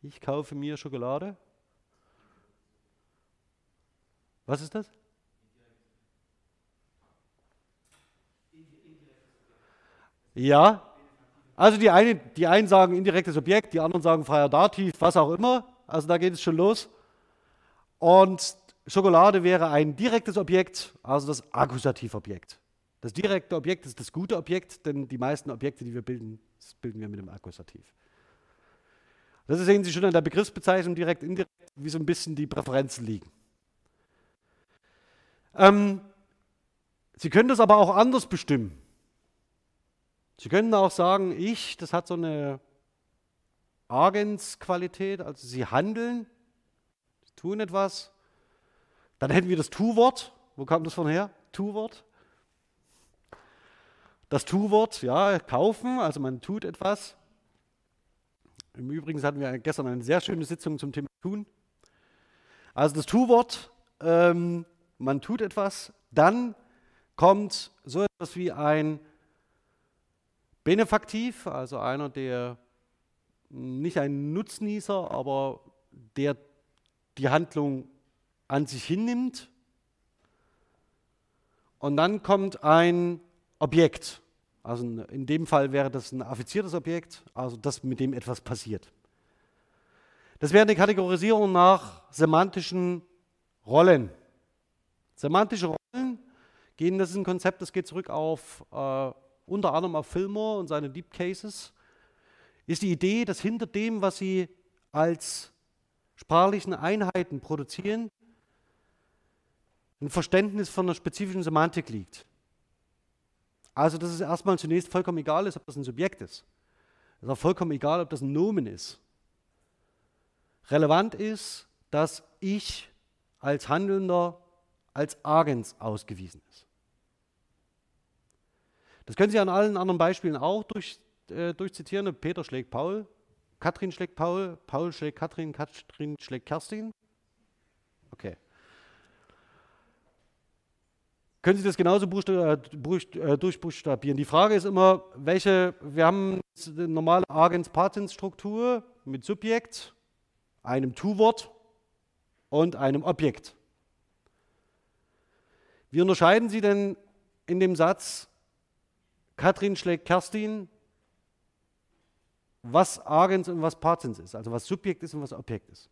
A: Ich kaufe mir Schokolade. Was ist das? Ja, also die, eine, die einen sagen indirektes Objekt, die anderen sagen freier Dativ, was auch immer. Also da geht es schon los. Und Schokolade wäre ein direktes Objekt, also das Akkusativobjekt. Das direkte Objekt ist das gute Objekt, denn die meisten Objekte, die wir bilden, bilden wir mit dem Akkusativ. Das sehen Sie schon an der Begriffsbezeichnung direkt, indirekt, wie so ein bisschen die Präferenzen liegen. Ähm, Sie können das aber auch anders bestimmen. Sie können auch sagen, ich, das hat so eine Agensqualität, also Sie handeln, Sie tun etwas. Dann hätten wir das Tu-Wort. Wo kam das von her? Tu-Wort. Das Tu-Wort, ja, kaufen, also man tut etwas. Im Übrigen hatten wir gestern eine sehr schöne Sitzung zum Thema Tun. Also das Tu-Wort ähm, man tut etwas, dann kommt so etwas wie ein Benefaktiv, also einer, der nicht ein Nutznießer, aber der die Handlung an sich hinnimmt. Und dann kommt ein Objekt. Also in dem Fall wäre das ein affiziertes Objekt, also das, mit dem etwas passiert. Das wäre eine Kategorisierung nach semantischen Rollen. Semantische Rollen gehen, das ist ein Konzept, das geht zurück auf äh, unter anderem auf Fillmore und seine Deep Cases, ist die Idee, dass hinter dem, was sie als sprachlichen Einheiten produzieren, ein Verständnis von einer spezifischen Semantik liegt. Also, dass es erstmal zunächst vollkommen egal ist, ob das ein Subjekt ist. Es ist auch vollkommen egal, ob das ein Nomen ist. Relevant ist, dass ich als Handelnder als Agens ausgewiesen ist. Das können Sie an allen anderen Beispielen auch durch, äh, durchzitieren. Peter schlägt Paul, Katrin schlägt Paul, Paul schlägt Katrin, Katrin schlägt Kerstin. Okay. Können Sie das genauso äh, äh, durchbuchstabieren? Die Frage ist immer, welche, wir haben eine normale Agens-Patens-Struktur mit Subjekt, einem Tu-Wort und einem Objekt. Wie unterscheiden Sie denn in dem Satz, Katrin schlägt Kerstin, was Agens und was Patens ist, also was Subjekt ist und was Objekt ist?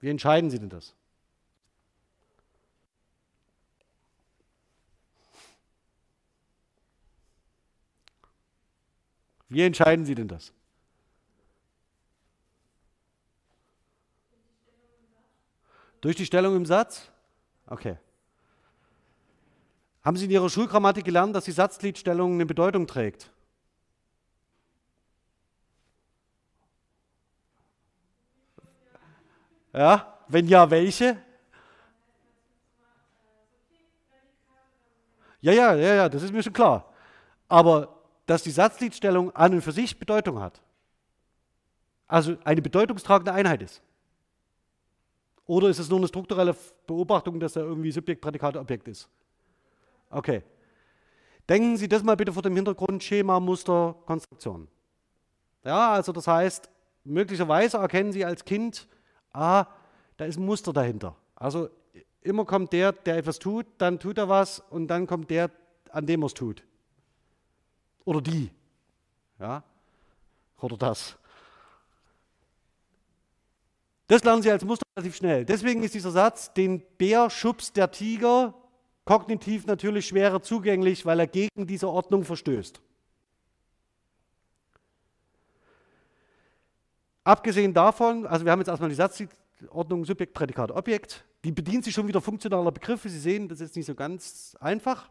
A: Wie entscheiden Sie denn das? Wie entscheiden Sie denn das? Durch die Stellung im Satz? Okay. Haben Sie in Ihrer Schulgrammatik gelernt, dass die Satzgliedstellung eine Bedeutung trägt? Ja, wenn ja, welche? Ja, ja, ja, ja, das ist mir schon klar. Aber dass die Satzgliedstellung an und für sich Bedeutung hat, also eine bedeutungstragende Einheit ist. Oder ist es nur eine strukturelle Beobachtung, dass er irgendwie Subjekt, Prädikat, Objekt ist? Okay. Denken Sie das mal bitte vor dem Hintergrund Schema, Muster, Konstruktion. Ja, also das heißt, möglicherweise erkennen Sie als Kind, ah, da ist ein Muster dahinter. Also immer kommt der, der etwas tut, dann tut er was und dann kommt der, an dem er es tut. Oder die. Ja? Oder das. Das lernen Sie als Muster relativ schnell. Deswegen ist dieser Satz, den Bär schubst der Tiger, kognitiv natürlich schwerer zugänglich, weil er gegen diese Ordnung verstößt. Abgesehen davon, also wir haben jetzt erstmal die Satzordnung Subjekt, Prädikat, Objekt. Die bedient sich schon wieder funktionaler Begriffe. Sie sehen, das ist nicht so ganz einfach.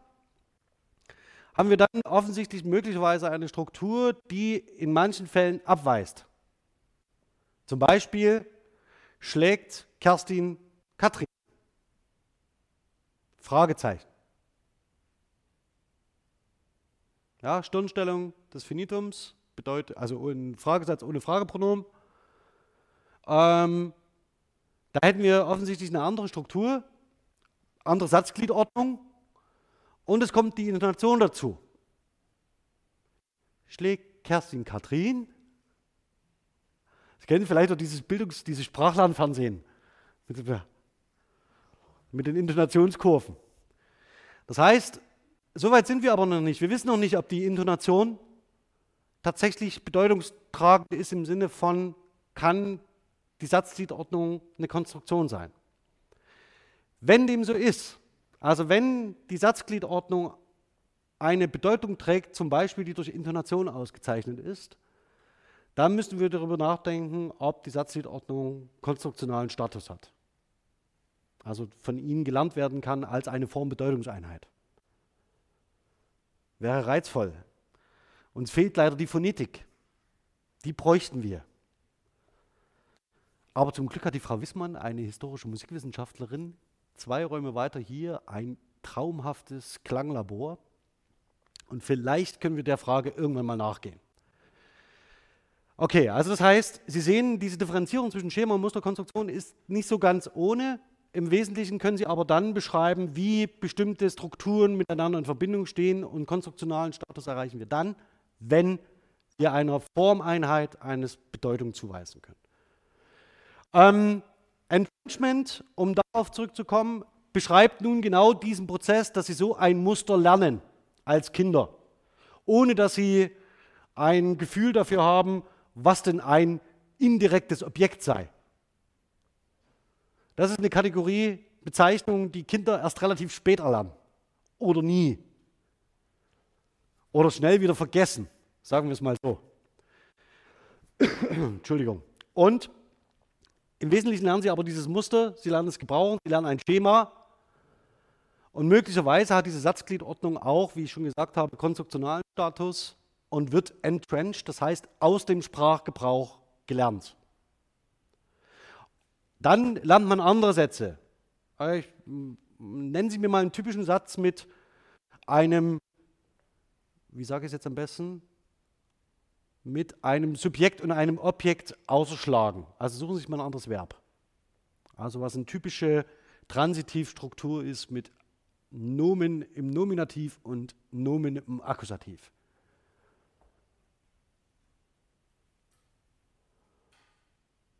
A: Haben wir dann offensichtlich möglicherweise eine Struktur, die in manchen Fällen abweist. Zum Beispiel schlägt Kerstin Katrin? Fragezeichen. Ja, Stirnstellung des Finitums bedeutet, also ein Fragesatz ohne Fragepronomen. Ähm, da hätten wir offensichtlich eine andere Struktur, andere Satzgliedordnung und es kommt die Intonation dazu. Schlägt Kerstin Katrin? Sie kennen vielleicht auch dieses Bildungs-, dieses Sprachlernfernsehen mit den Intonationskurven. Das heißt, soweit sind wir aber noch nicht. Wir wissen noch nicht, ob die Intonation tatsächlich bedeutungstragend ist im Sinne von, kann die Satzgliedordnung eine Konstruktion sein. Wenn dem so ist, also wenn die Satzgliedordnung eine Bedeutung trägt, zum Beispiel die durch Intonation ausgezeichnet ist, dann müssen wir darüber nachdenken, ob die Satzgliedordnung konstruktionalen Status hat. Also von Ihnen gelernt werden kann als eine Formbedeutungseinheit. Wäre reizvoll. Uns fehlt leider die Phonetik. Die bräuchten wir. Aber zum Glück hat die Frau Wissmann, eine historische Musikwissenschaftlerin, zwei Räume weiter hier ein traumhaftes Klanglabor. Und vielleicht können wir der Frage irgendwann mal nachgehen. Okay, also das heißt, Sie sehen, diese Differenzierung zwischen Schema und Musterkonstruktion ist nicht so ganz ohne. Im Wesentlichen können sie aber dann beschreiben, wie bestimmte Strukturen miteinander in Verbindung stehen und konstruktionalen Status erreichen wir dann, wenn wir einer Formeinheit eine Bedeutung zuweisen können. Ähm, Entrenchment, um darauf zurückzukommen, beschreibt nun genau diesen Prozess, dass sie so ein Muster lernen als Kinder, ohne dass sie ein Gefühl dafür haben, was denn ein indirektes Objekt sei. Das ist eine Kategorie, Bezeichnung, die Kinder erst relativ spät erlernen oder nie oder schnell wieder vergessen, sagen wir es mal so. Entschuldigung. Und im Wesentlichen lernen sie aber dieses Muster, sie lernen es gebrauchen, sie lernen ein Schema. Und möglicherweise hat diese Satzgliedordnung auch, wie ich schon gesagt habe, konstruktionalen Status und wird entrenched, das heißt aus dem Sprachgebrauch gelernt. Dann lernt man andere Sätze. Ich, nennen Sie mir mal einen typischen Satz mit einem, wie sage ich es jetzt am besten? Mit einem Subjekt und einem Objekt ausschlagen. Also suchen Sie sich mal ein anderes Verb. Also was eine typische Transitivstruktur ist mit Nomen im Nominativ und Nomen im Akkusativ.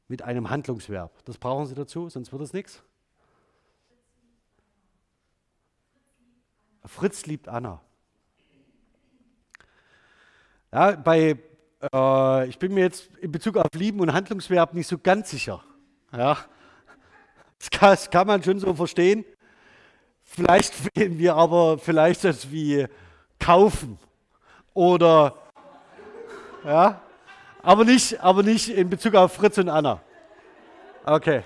A: Mit einem Handlungsverb. Das brauchen Sie dazu, sonst wird es nichts. Fritz liebt Anna. Ja, bei äh, ich bin mir jetzt in Bezug auf Lieben und Handlungsverb nicht so ganz sicher. Ja, das kann, das kann man schon so verstehen. Vielleicht wählen wir aber vielleicht das wie kaufen oder ja, aber nicht, aber nicht in Bezug auf Fritz und Anna. Okay.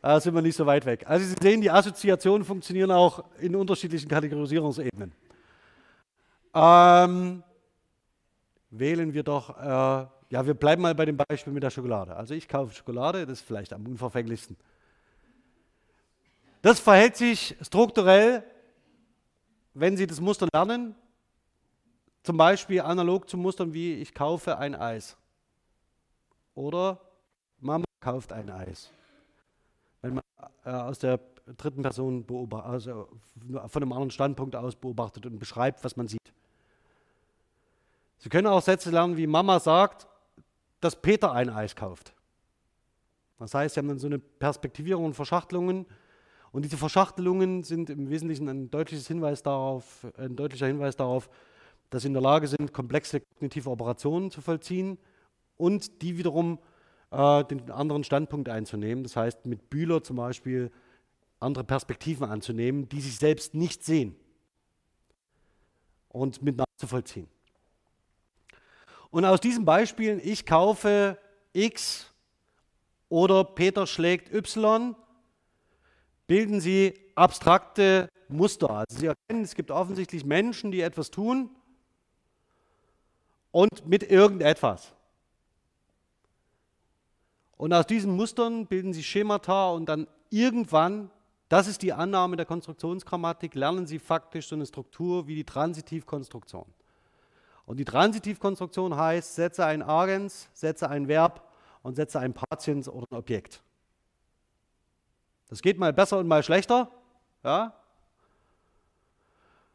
A: Da sind wir nicht so weit weg. Also Sie sehen, die Assoziationen funktionieren auch in unterschiedlichen Kategorisierungsebenen. Ähm, wählen wir doch, äh, ja, wir bleiben mal bei dem Beispiel mit der Schokolade. Also ich kaufe Schokolade, das ist vielleicht am unverfänglichsten. Das verhält sich strukturell, wenn Sie das Muster lernen, zum Beispiel analog zu Mustern wie ich kaufe ein Eis oder Mama kauft ein Eis. Wenn man äh, aus der dritten Person beobachtet, also von einem anderen Standpunkt aus beobachtet und beschreibt, was man sieht. Sie können auch Sätze lernen, wie Mama sagt, dass Peter ein Eis kauft. Das heißt, Sie haben dann so eine Perspektivierung und Verschachtelungen. Und diese Verschachtelungen sind im Wesentlichen ein, deutliches Hinweis darauf, ein deutlicher Hinweis darauf, dass Sie in der Lage sind, komplexe kognitive Operationen zu vollziehen und die wiederum äh, den anderen Standpunkt einzunehmen. Das heißt, mit Bühler zum Beispiel andere Perspektiven anzunehmen, die sich selbst nicht sehen und mit nachzuvollziehen. Und aus diesen Beispielen, ich kaufe X oder Peter schlägt Y, bilden Sie abstrakte Muster. Also Sie erkennen, es gibt offensichtlich Menschen, die etwas tun und mit irgendetwas. Und aus diesen Mustern bilden Sie Schemata und dann irgendwann, das ist die Annahme der Konstruktionsgrammatik, lernen Sie faktisch so eine Struktur wie die Transitivkonstruktion. Und die Transitivkonstruktion heißt, setze ein Agens, setze ein Verb und setze ein Patiens oder ein Objekt. Das geht mal besser und mal schlechter, ja?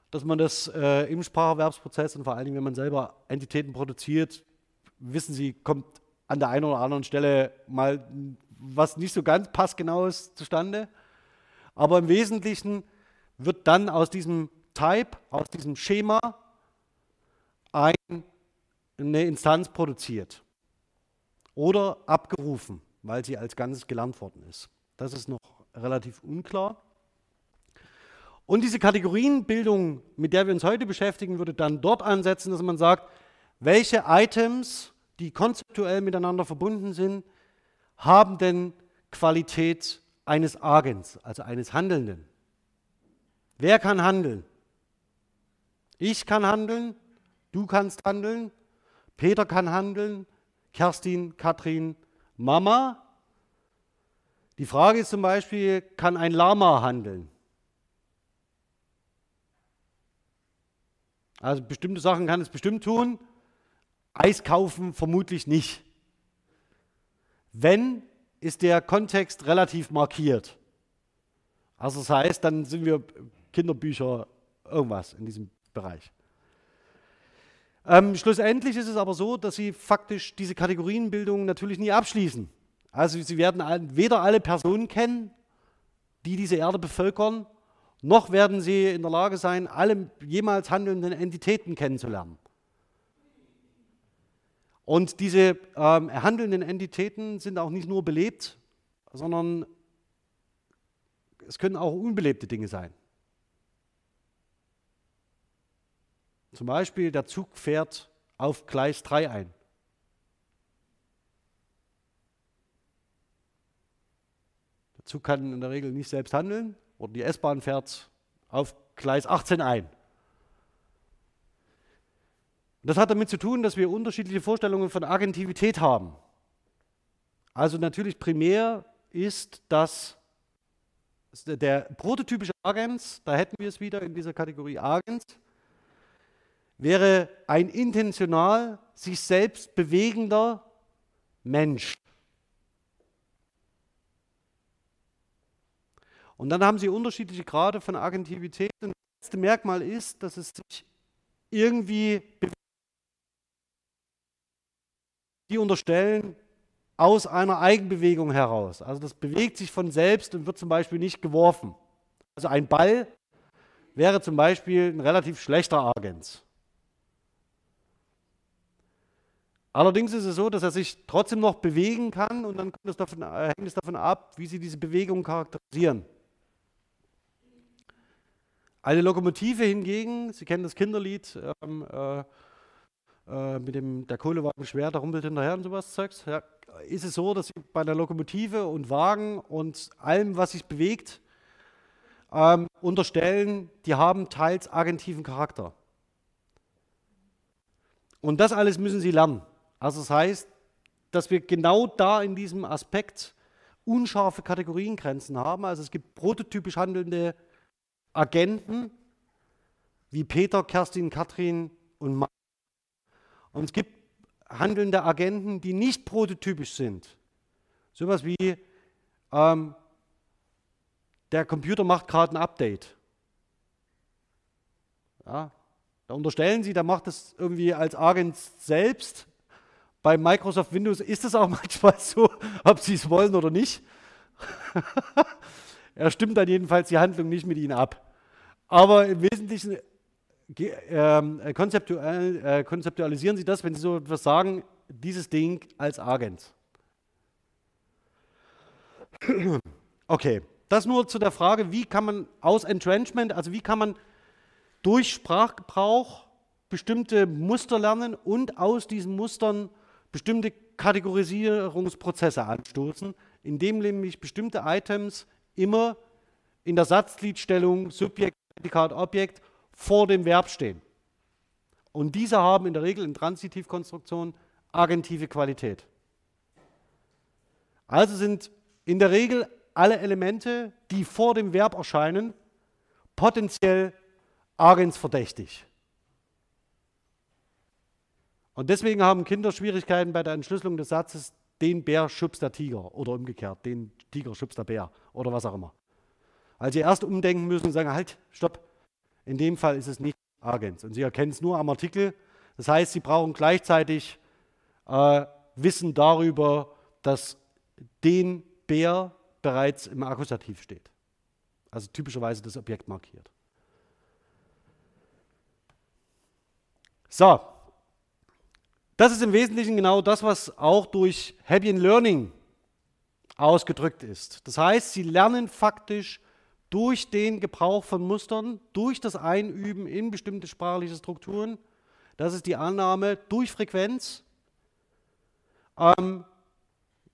A: dass man das äh, im Spracherwerbsprozess und vor allen Dingen, wenn man selber Entitäten produziert, wissen Sie, kommt an der einen oder anderen Stelle mal was nicht so ganz passgenau ist zustande. Aber im Wesentlichen wird dann aus diesem Type, aus diesem Schema, ein, eine Instanz produziert oder abgerufen, weil sie als Ganzes gelernt worden ist. Das ist noch relativ unklar. Und diese Kategorienbildung, mit der wir uns heute beschäftigen, würde dann dort ansetzen, dass man sagt, welche Items, die konzeptuell miteinander verbunden sind, haben denn Qualität eines Agens, also eines Handelnden. Wer kann handeln? Ich kann handeln, Du kannst handeln, Peter kann handeln, Kerstin, Katrin, Mama. Die Frage ist zum Beispiel, kann ein Lama handeln? Also bestimmte Sachen kann es bestimmt tun, Eis kaufen vermutlich nicht. Wenn, ist der Kontext relativ markiert. Also das heißt, dann sind wir Kinderbücher, irgendwas in diesem Bereich. Ähm, schlussendlich ist es aber so, dass Sie faktisch diese Kategorienbildung natürlich nie abschließen. Also Sie werden weder alle Personen kennen, die diese Erde bevölkern, noch werden Sie in der Lage sein, alle jemals handelnden Entitäten kennenzulernen. Und diese ähm, handelnden Entitäten sind auch nicht nur belebt, sondern es können auch unbelebte Dinge sein. Zum Beispiel, der Zug fährt auf Gleis 3 ein. Der Zug kann in der Regel nicht selbst handeln oder die S-Bahn fährt auf Gleis 18 ein. Das hat damit zu tun, dass wir unterschiedliche Vorstellungen von Agentivität haben. Also natürlich primär ist das der prototypische Agens, da hätten wir es wieder in dieser Kategorie Agens, wäre ein intentional sich selbst bewegender Mensch. Und dann haben sie unterschiedliche Grade von Agentivität. Und das letzte Merkmal ist, dass es sich irgendwie bewegt. Die unterstellen aus einer Eigenbewegung heraus. Also das bewegt sich von selbst und wird zum Beispiel nicht geworfen. Also ein Ball wäre zum Beispiel ein relativ schlechter Agens. Allerdings ist es so, dass er sich trotzdem noch bewegen kann und dann es davon, äh, hängt es davon ab, wie sie diese Bewegung charakterisieren. Eine Lokomotive hingegen, Sie kennen das Kinderlied ähm, äh, äh, mit dem der Kohlewagen schwer, der rumpelt hinterher und sowas Zeugs. Ja, ist es so, dass Sie bei der Lokomotive und Wagen und allem, was sich bewegt, ähm, unterstellen, die haben teils agentiven Charakter. Und das alles müssen Sie lernen. Also das heißt, dass wir genau da in diesem Aspekt unscharfe Kategoriengrenzen haben. Also es gibt prototypisch handelnde Agenten wie Peter, Kerstin, Katrin und Mann. Und es gibt handelnde Agenten, die nicht prototypisch sind. Sowas wie ähm, der Computer macht gerade ein Update. Ja, da unterstellen Sie, der macht das irgendwie als Agent selbst bei Microsoft Windows ist es auch manchmal so, ob sie es wollen oder nicht. er stimmt dann jedenfalls die Handlung nicht mit ihnen ab. Aber im Wesentlichen äh, konzeptual, äh, konzeptualisieren Sie das, wenn Sie so etwas sagen, dieses Ding als Agent. Okay, das nur zu der Frage, wie kann man aus Entrenchment, also wie kann man durch Sprachgebrauch bestimmte Muster lernen und aus diesen Mustern bestimmte Kategorisierungsprozesse anstoßen, indem nämlich bestimmte Items immer in der Satzgliedstellung Subjekt, Prädikat, Objekt vor dem Verb stehen. Und diese haben in der Regel in Transitivkonstruktionen agentive Qualität. Also sind in der Regel alle Elemente, die vor dem Verb erscheinen, potenziell agensverdächtig. Und deswegen haben Kinder Schwierigkeiten bei der Entschlüsselung des Satzes, den Bär schubst der Tiger oder umgekehrt, den Tiger schubst der Bär oder was auch immer. Sie erst umdenken müssen und sagen, halt, stopp, in dem Fall ist es nicht Agens. Und sie erkennen es nur am Artikel. Das heißt, sie brauchen gleichzeitig äh, Wissen darüber, dass den Bär bereits im Akkusativ steht. Also typischerweise das Objekt markiert. So, das ist im Wesentlichen genau das, was auch durch Hebbian Learning ausgedrückt ist. Das heißt, Sie lernen faktisch durch den Gebrauch von Mustern, durch das Einüben in bestimmte sprachliche Strukturen, das ist die Annahme, durch Frequenz ähm,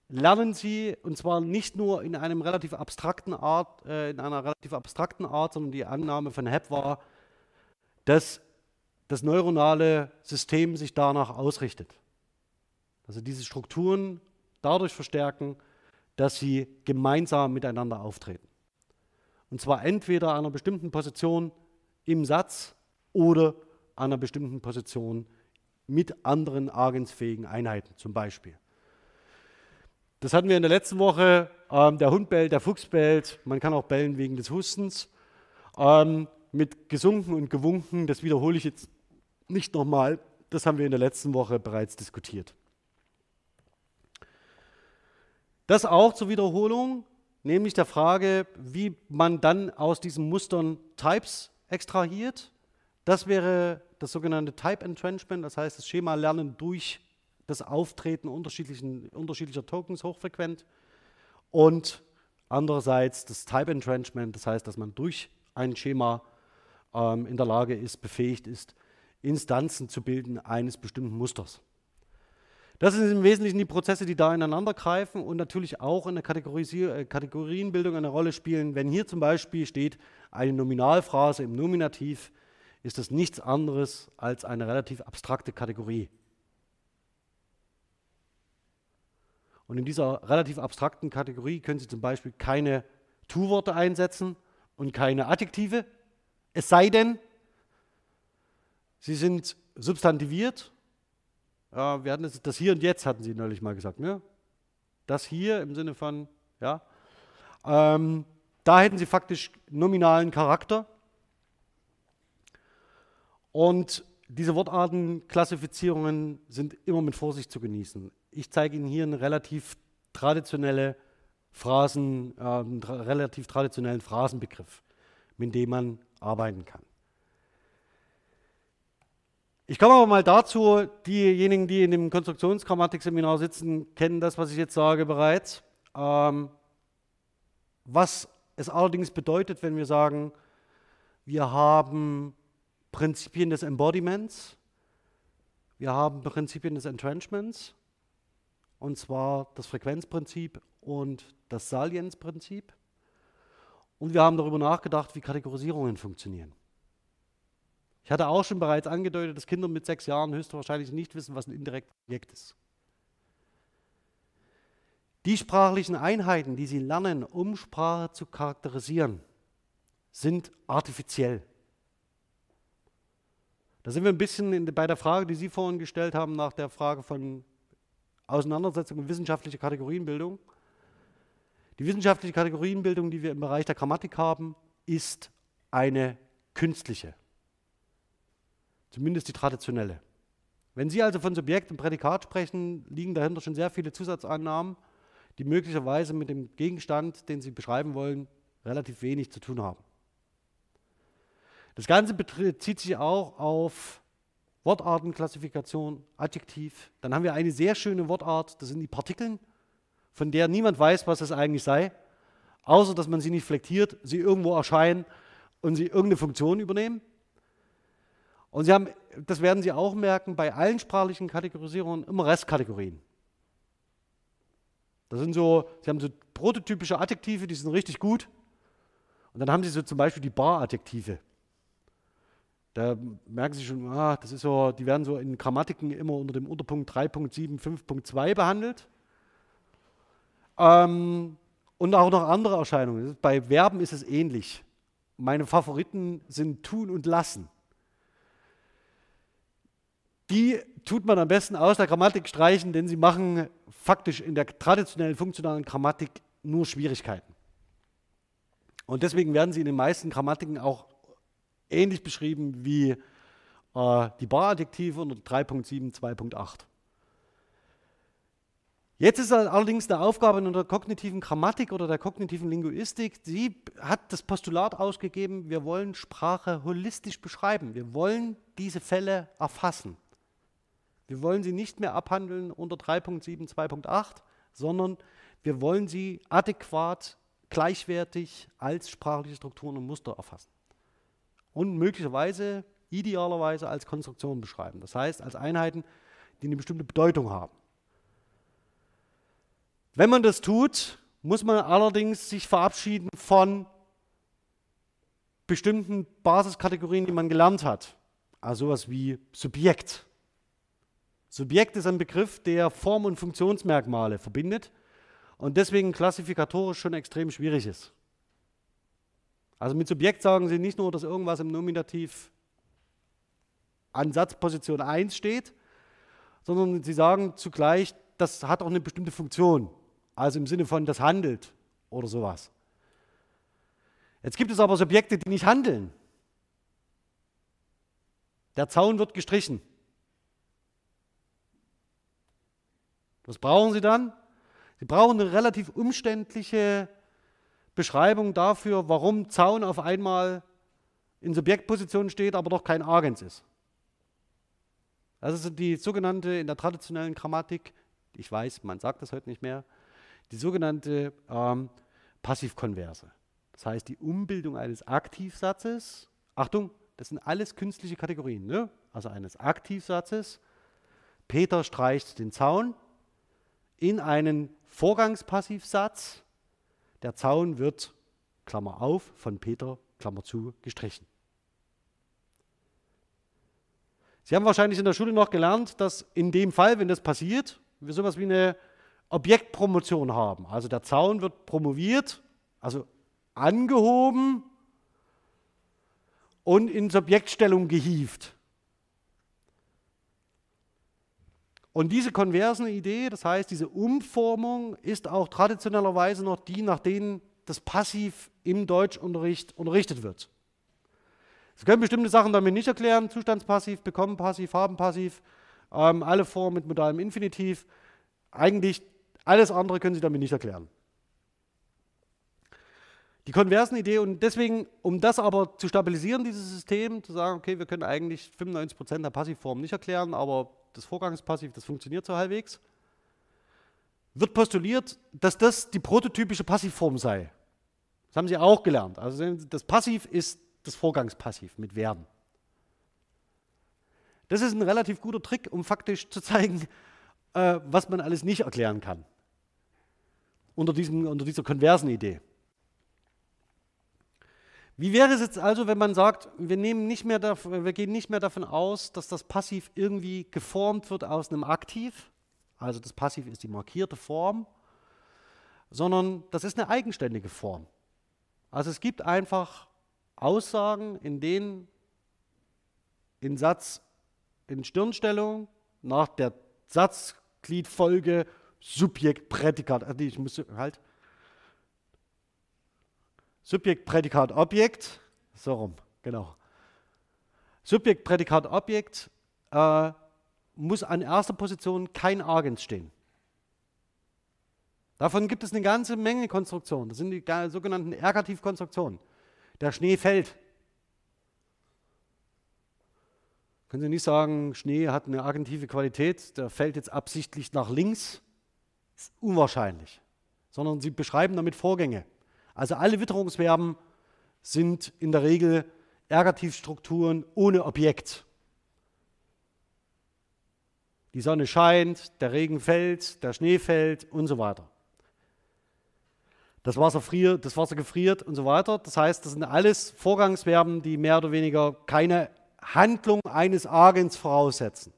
A: lernen Sie, und zwar nicht nur in einem relativ abstrakten Art, äh, in einer relativ abstrakten Art, sondern die Annahme von Hebb war, dass das neuronale System sich danach ausrichtet. Also diese Strukturen dadurch verstärken, dass sie gemeinsam miteinander auftreten. Und zwar entweder an einer bestimmten Position im Satz oder an einer bestimmten Position mit anderen agensfähigen Einheiten zum Beispiel. Das hatten wir in der letzten Woche. Ähm, der Hund bellt, der Fuchs bellt. Man kann auch bellen wegen des Hustens. Ähm, mit gesunken und gewunken, das wiederhole ich jetzt nicht nochmal. Das haben wir in der letzten Woche bereits diskutiert. Das auch zur Wiederholung, nämlich der Frage, wie man dann aus diesen Mustern Types extrahiert. Das wäre das sogenannte Type Entrenchment, das heißt das Schema lernen durch das Auftreten unterschiedlicher Tokens hochfrequent. Und andererseits das Type Entrenchment, das heißt, dass man durch ein Schema ähm, in der Lage ist, befähigt ist, Instanzen zu bilden eines bestimmten Musters. Das sind im Wesentlichen die Prozesse, die da ineinander greifen und natürlich auch in der äh, Kategorienbildung eine Rolle spielen. Wenn hier zum Beispiel steht eine Nominalphrase im Nominativ, ist das nichts anderes als eine relativ abstrakte Kategorie. Und in dieser relativ abstrakten Kategorie können Sie zum Beispiel keine Tu-Worte einsetzen und keine Adjektive, es sei denn, sie sind substantiviert. Wir hatten das, das Hier und Jetzt hatten Sie neulich mal gesagt. Ne? Das hier im Sinne von, ja. Ähm, da hätten Sie faktisch nominalen Charakter. Und diese Wortartenklassifizierungen sind immer mit Vorsicht zu genießen. Ich zeige Ihnen hier eine relativ traditionelle Phrasen, äh, einen tra relativ traditionellen Phrasenbegriff, mit dem man arbeiten kann. Ich komme aber mal dazu, diejenigen, die in dem Konstruktionsgrammatik-Seminar sitzen, kennen das, was ich jetzt sage bereits. Ähm, was es allerdings bedeutet, wenn wir sagen, wir haben Prinzipien des Embodiments, wir haben Prinzipien des Entrenchments, und zwar das Frequenzprinzip und das Salienzprinzip. Und wir haben darüber nachgedacht, wie Kategorisierungen funktionieren. Ich hatte auch schon bereits angedeutet, dass Kinder mit sechs Jahren höchstwahrscheinlich nicht wissen, was ein indirektes Objekt ist. Die sprachlichen Einheiten, die sie lernen, um Sprache zu charakterisieren, sind artifiziell. Da sind wir ein bisschen in, bei der Frage, die Sie vorhin gestellt haben, nach der Frage von Auseinandersetzung und wissenschaftlicher Kategorienbildung. Die wissenschaftliche Kategorienbildung, die wir im Bereich der Grammatik haben, ist eine künstliche. Zumindest die traditionelle. Wenn Sie also von Subjekt und Prädikat sprechen, liegen dahinter schon sehr viele Zusatzannahmen, die möglicherweise mit dem Gegenstand, den Sie beschreiben wollen, relativ wenig zu tun haben. Das Ganze bezieht sich auch auf Wortartenklassifikation, Adjektiv. Dann haben wir eine sehr schöne Wortart, das sind die Partikeln von der niemand weiß, was es eigentlich sei, außer dass man sie nicht flektiert, sie irgendwo erscheinen und sie irgendeine Funktion übernehmen. Und sie haben, das werden Sie auch merken, bei allen sprachlichen Kategorisierungen immer Restkategorien. Das sind so, Sie haben so prototypische Adjektive, die sind richtig gut. Und dann haben Sie so zum Beispiel die Bar-Adjektive. Da merken Sie schon, ah, das ist so, die werden so in Grammatiken immer unter dem Unterpunkt 3.7, 5.2 behandelt. Ähm, und auch noch andere Erscheinungen. Bei Verben ist es ähnlich. Meine Favoriten sind tun und lassen. Die tut man am besten aus der Grammatik streichen, denn sie machen faktisch in der traditionellen funktionalen Grammatik nur Schwierigkeiten. Und deswegen werden sie in den meisten Grammatiken auch ähnlich beschrieben wie äh, die Baradjektive unter 3.7, 2.8. Jetzt ist allerdings der Aufgabe in der kognitiven Grammatik oder der kognitiven Linguistik, sie hat das Postulat ausgegeben, wir wollen Sprache holistisch beschreiben. Wir wollen diese Fälle erfassen. Wir wollen sie nicht mehr abhandeln unter 3.7, 2.8, sondern wir wollen sie adäquat, gleichwertig als sprachliche Strukturen und Muster erfassen. Und möglicherweise, idealerweise als Konstruktion beschreiben. Das heißt, als Einheiten, die eine bestimmte Bedeutung haben. Wenn man das tut, muss man allerdings sich verabschieden von bestimmten Basiskategorien, die man gelernt hat. Also sowas wie Subjekt. Subjekt ist ein Begriff, der Form- und Funktionsmerkmale verbindet und deswegen klassifikatorisch schon extrem schwierig ist. Also mit Subjekt sagen Sie nicht nur, dass irgendwas im Nominativ an Satzposition 1 steht, sondern Sie sagen zugleich, das hat auch eine bestimmte Funktion. also im Sinne von das handelt oder sowas. Jetzt gibt es aber Subjekte, die nicht handeln. Der Zaun wird gestrichen. Was brauchen Sie dann? Sie brauchen eine relativ umständliche Beschreibung dafür, warum Zaun auf einmal in Subjektposition steht, aber doch kein Agens ist. Das ist die sogenannte in der traditionellen Grammatik, ich weiß, man sagt das heute nicht mehr, die sogenannte ähm, Passivkonverse. Das heißt, die Umbildung eines Aktivsatzes, Achtung, das sind alles künstliche Kategorien, ne? also eines Aktivsatzes, Peter streicht den Zaun, in einen Vorgangspassivsatz, der Zaun wird, Klammer auf, von Peter, Klammer zu, gestrichen. Sie haben wahrscheinlich in der Schule noch gelernt, dass in dem Fall, wenn das passiert, wir sowas wie eine Objektpromotion haben. Also der Zaun wird promoviert, also angehoben und in Subjektstellung gehievt. Und diese konversen Idee, das heißt diese Umformung, ist auch traditionellerweise noch die, nach denen das Passiv im Deutschunterricht unterrichtet wird. Sie können bestimmte Sachen damit nicht erklären, Zustandspassiv, bekommen passiv, haben passiv, ähm, alle Formen mit modalem Infinitiv. Eigentlich alles andere können Sie damit nicht erklären. Die konversen Idee und deswegen, um das aber zu stabilisieren, dieses System, zu sagen, okay, wir können eigentlich 95% der Passivformen nicht erklären, aber das Vorgangspassiv, das funktioniert so halbwegs, wird postuliert, dass das die prototypische Passivform sei. Das haben Sie auch gelernt. Also das Passiv ist das Vorgangspassiv mit Werden. Das ist ein relativ guter Trick, um faktisch zu zeigen, äh, was man alles nicht erklären kann. Unter, diesem, unter dieser konversen Idee. Wie wäre es jetzt also, wenn man sagt, wir, nehmen nicht mehr davon, wir gehen nicht mehr davon aus, dass das Passiv irgendwie geformt wird aus einem Aktiv, also das Passiv ist die markierte Form, sondern das ist eine eigenständige Form. Also es gibt einfach Aussagen, in denen in Satz in Stirnstellung nach der Satzgliedfolge Subjekt, Prädikat, ich muss halt Subjekt, Prädikat, Objekt, so rum, genau. Subjekt, Prädikat, Objekt äh, muss an erster Position kein Agens stehen. Davon gibt es eine ganze Menge Konstruktionen. Das sind die sogenannten Ergativkonstruktionen. Der Schnee fällt. Können Sie nicht sagen, Schnee hat eine agentive Qualität, der fällt jetzt absichtlich nach links? Das ist unwahrscheinlich. Sondern Sie beschreiben damit Vorgänge. Also alle Witterungsverben sind in der Regel Ergativstrukturen ohne Objekt. Die Sonne scheint, der Regen fällt, der Schnee fällt und so weiter. Das Wasser, friert, das Wasser gefriert und so weiter. Das heißt, das sind alles Vorgangsverben, die mehr oder weniger keine Handlung eines Agens voraussetzen.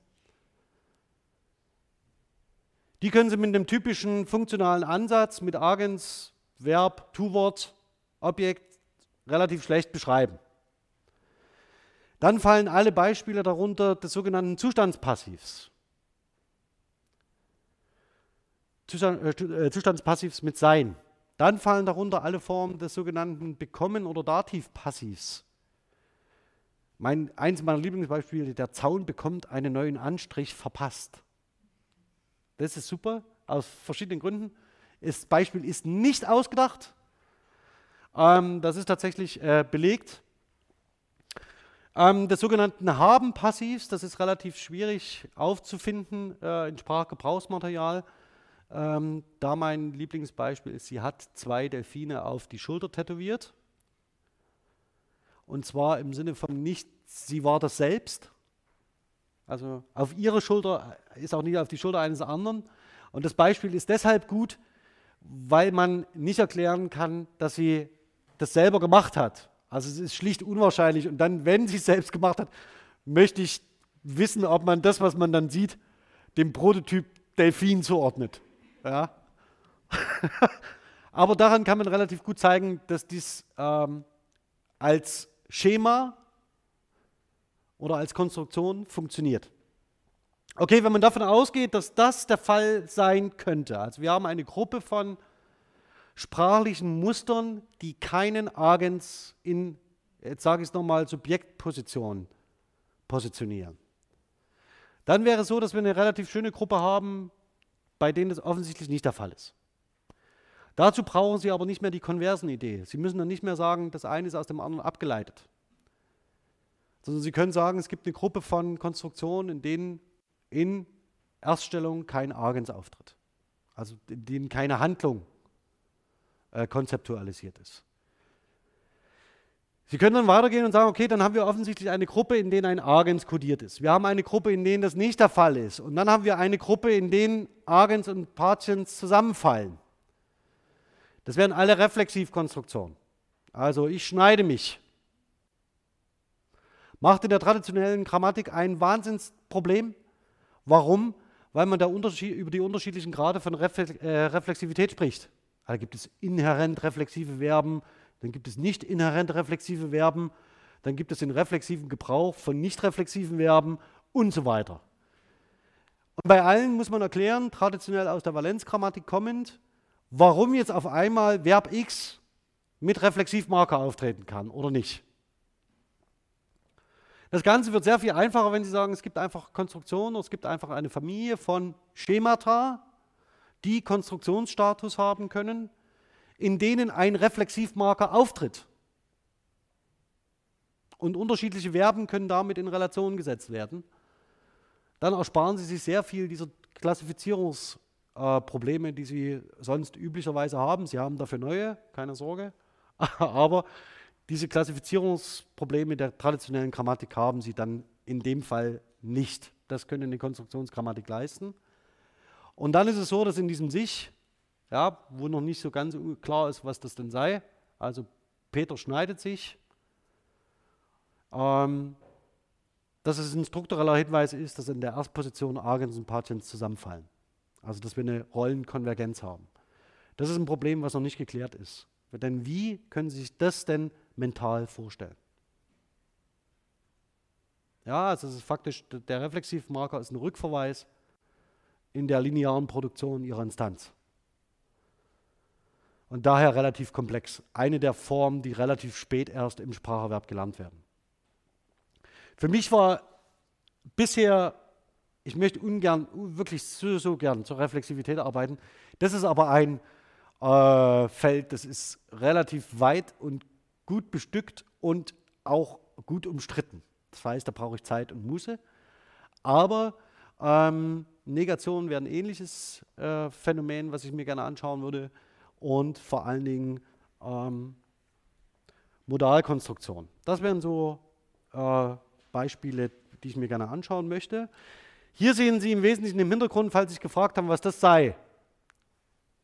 A: Die können Sie mit dem typischen funktionalen Ansatz mit Agens Verb, Tu-Wort, Objekt relativ schlecht beschreiben. Dann fallen alle Beispiele darunter des sogenannten Zustandspassivs. Zustand, äh, äh, Zustandspassivs mit Sein. Dann fallen darunter alle Formen des sogenannten Bekommen- oder Dativpassivs. Mein, eins meiner Lieblingsbeispiele, der Zaun bekommt einen neuen Anstrich verpasst. Das ist super, aus verschiedenen Gründen. Das Beispiel ist nicht ausgedacht. Ähm, das ist tatsächlich äh, belegt. Ähm, des sogenannten Haben-Passivs, das ist relativ schwierig aufzufinden äh, in Sprachgebrauchsmaterial. Ähm, da mein Lieblingsbeispiel ist, sie hat zwei Delfine auf die Schulter tätowiert. Und zwar im Sinne von nicht, sie war das selbst. Also auf ihre Schulter ist auch nicht auf die Schulter eines anderen. Und das Beispiel ist deshalb gut, weil man nicht erklären kann, dass sie das selber gemacht hat. Also es ist schlicht unwahrscheinlich. Und dann, wenn sie es selbst gemacht hat, möchte ich wissen, ob man das, was man dann sieht, dem Prototyp Delfin zuordnet. Ja? Aber daran kann man relativ gut zeigen, dass dies ähm, als Schema oder als Konstruktion funktioniert. Okay, wenn man davon ausgeht, dass das der Fall sein könnte, also wir haben eine Gruppe von sprachlichen Mustern, die keinen Agens in, jetzt sage ich es nochmal, Subjektposition positionieren. Dann wäre es so, dass wir eine relativ schöne Gruppe haben, bei denen das offensichtlich nicht der Fall ist. Dazu brauchen Sie aber nicht mehr die Konversen-Idee. Sie müssen dann nicht mehr sagen, das eine ist aus dem anderen abgeleitet. Sondern Sie können sagen, es gibt eine Gruppe von Konstruktionen, in denen in Erststellung kein Agens auftritt. Also in denen keine Handlung äh, konzeptualisiert ist. Sie können dann weitergehen und sagen, okay, dann haben wir offensichtlich eine Gruppe, in denen ein Agens kodiert ist. Wir haben eine Gruppe, in denen das nicht der Fall ist. Und dann haben wir eine Gruppe, in denen Agens und Partiens zusammenfallen. Das wären alle Reflexivkonstruktionen. Also ich schneide mich. Macht in der traditionellen Grammatik ein Wahnsinnsproblem. Warum? Weil man da über die unterschiedlichen Grade von äh, Reflexivität spricht. Da gibt es inhärent reflexive Verben, dann gibt es nicht inhärent reflexive Verben, dann gibt es den reflexiven Gebrauch von nicht reflexiven Verben und so weiter. Und bei allen muss man erklären, traditionell aus der Valenzgrammatik kommend, warum jetzt auf einmal Verb X mit Reflexivmarker auftreten kann oder nicht. Das Ganze wird sehr viel einfacher, wenn Sie sagen, es gibt einfach Konstruktionen, es gibt einfach eine Familie von Schemata, die Konstruktionsstatus haben können, in denen ein Reflexivmarker auftritt. Und unterschiedliche Verben können damit in Relation gesetzt werden. Dann ersparen Sie sich sehr viel dieser Klassifizierungsprobleme, äh, die Sie sonst üblicherweise haben. Sie haben dafür neue, keine Sorge. Aber diese Klassifizierungsprobleme der traditionellen Grammatik haben Sie dann in dem Fall nicht. Das können eine Konstruktionsgrammatik leisten. Und dann ist es so, dass in diesem Sich, ja, wo noch nicht so ganz klar ist, was das denn sei, also Peter schneidet sich, ähm, dass es ein struktureller Hinweis ist, dass in der Erstposition Agens und Patiens zusammenfallen. Also dass wir eine Rollenkonvergenz haben. Das ist ein Problem, was noch nicht geklärt ist. Denn wie können Sie sich das denn mental vorstellen? Ja, also es ist faktisch, der Reflexivmarker ist ein Rückverweis in der linearen Produktion ihrer Instanz. Und daher relativ komplex. Eine der Formen, die relativ spät erst im Spracherwerb gelernt werden. Für mich war bisher, ich möchte ungern, wirklich so, so gern zur Reflexivität arbeiten. Das ist aber ein äh, Feld, das ist relativ weit und gut bestückt und auch gut umstritten. Das heißt, da brauche ich Zeit und Muße. Aber ähm, Negationen wären ein ähnliches äh, Phänomen, was ich mir gerne anschauen würde. Und vor allen Dingen ähm, Modalkonstruktion. Das wären so äh, Beispiele, die ich mir gerne anschauen möchte. Hier sehen Sie im Wesentlichen im Hintergrund, falls Sie sich gefragt haben, was das sei.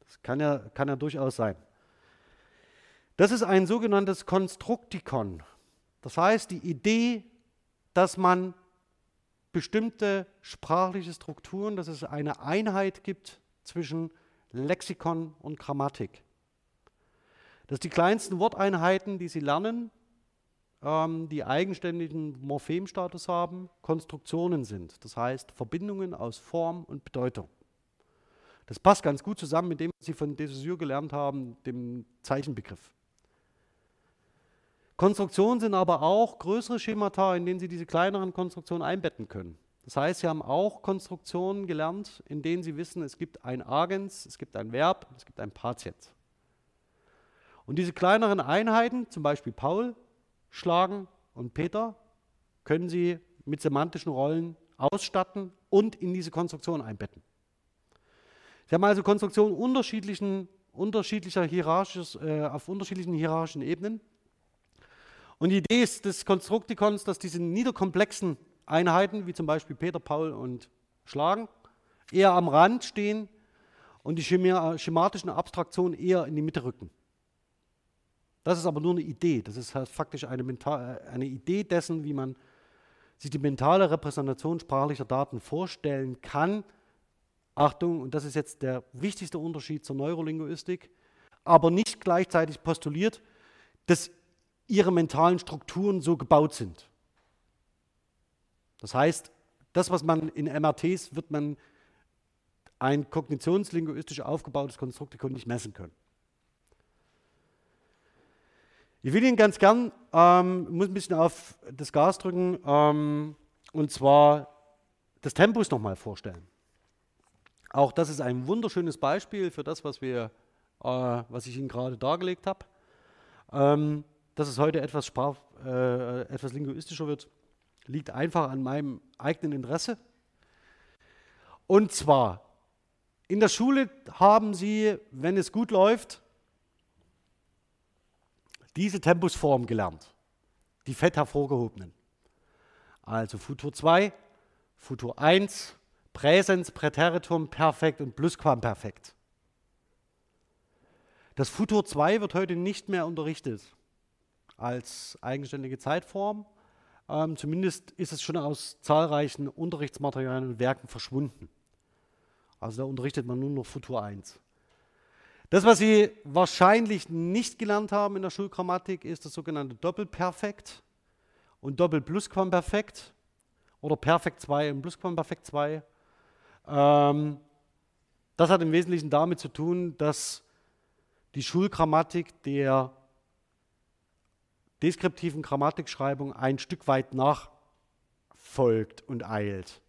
A: Das kann ja, kann ja durchaus sein. Das ist ein sogenanntes Konstruktikon. Das heißt, die Idee, dass man bestimmte sprachliche Strukturen, dass es eine Einheit gibt zwischen Lexikon und Grammatik. Dass die kleinsten Worteinheiten, die Sie lernen, ähm, die eigenständigen Morphemstatus haben, Konstruktionen sind. Das heißt Verbindungen aus Form und Bedeutung. Das passt ganz gut zusammen mit dem, was Sie von de Saussure gelernt haben, dem Zeichenbegriff. Konstruktionen sind aber auch größere Schemata, in denen Sie diese kleineren Konstruktionen einbetten können. Das heißt, Sie haben auch Konstruktionen gelernt, in denen Sie wissen, es gibt ein Agens, es gibt ein Verb, es gibt ein Patient. Und diese kleineren Einheiten, zum Beispiel Paul, Schlagen und Peter, können Sie mit semantischen Rollen ausstatten und in diese Konstruktion einbetten. Sie haben also Konstruktionen unterschiedlichen, unterschiedlicher hierarchisch, äh, auf unterschiedlichen hierarchischen Ebenen und die Idee ist des Konstruktikons, dass diese niederkomplexen Einheiten, wie zum Beispiel Peter, Paul und Schlagen, eher am Rand stehen und die schematischen Abstraktionen eher in die Mitte rücken. Das ist aber nur eine Idee. Das ist halt faktisch eine, eine Idee dessen, wie man sich die mentale Repräsentation sprachlicher Daten vorstellen kann. Achtung, und das ist jetzt der wichtigste Unterschied zur Neurolinguistik, aber nicht gleichzeitig postuliert, dass ihre mentalen Strukturen so gebaut sind. Das heißt, das, was man in MRTs wird man ein kognitionslinguistisch aufgebautes Konstrukt nicht messen können. Ich will Ihnen ganz gern, ähm, muss ein bisschen auf das Gas drücken, ähm, und zwar das Tempus nochmal vorstellen. Auch das ist ein wunderschönes Beispiel für das, was, wir, äh, was ich Ihnen gerade dargelegt habe. Ähm, dass es heute etwas, Sprach, äh, etwas linguistischer wird, liegt einfach an meinem eigenen Interesse. Und zwar, in der Schule haben Sie, wenn es gut läuft, diese Tempusform gelernt, die fett hervorgehobenen. Also Futur 2, Futur 1, Präsens, Präteritum, Perfekt und Plusquamperfekt. Das Futur 2 wird heute nicht mehr unterrichtet als eigenständige Zeitform. Ähm, zumindest ist es schon aus zahlreichen Unterrichtsmaterialien und Werken verschwunden. Also da unterrichtet man nur noch Futur 1. Das, was Sie wahrscheinlich nicht gelernt haben in der Schulgrammatik, ist das sogenannte Doppelperfekt und Doppelplusquamperfekt oder Perfekt 2 und Plusquamperfekt 2. Ähm, das hat im Wesentlichen damit zu tun, dass die Schulgrammatik der deskriptiven Grammatikschreibung ein Stück weit nachfolgt und eilt.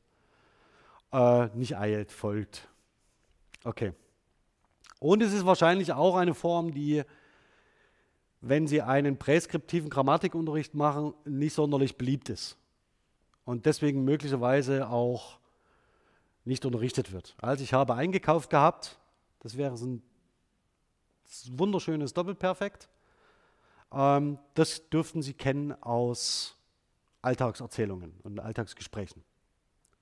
A: Äh, nicht eilt, folgt. Okay. Und es ist wahrscheinlich auch eine Form, die, wenn Sie einen präskriptiven Grammatikunterricht machen, nicht sonderlich beliebt ist. Und deswegen möglicherweise auch nicht unterrichtet wird. Also ich habe eingekauft gehabt, das wäre ein wunderschönes Doppelperfekt. Ähm, das dürften Sie kennen aus Alltagserzählungen und Alltagsgesprächen.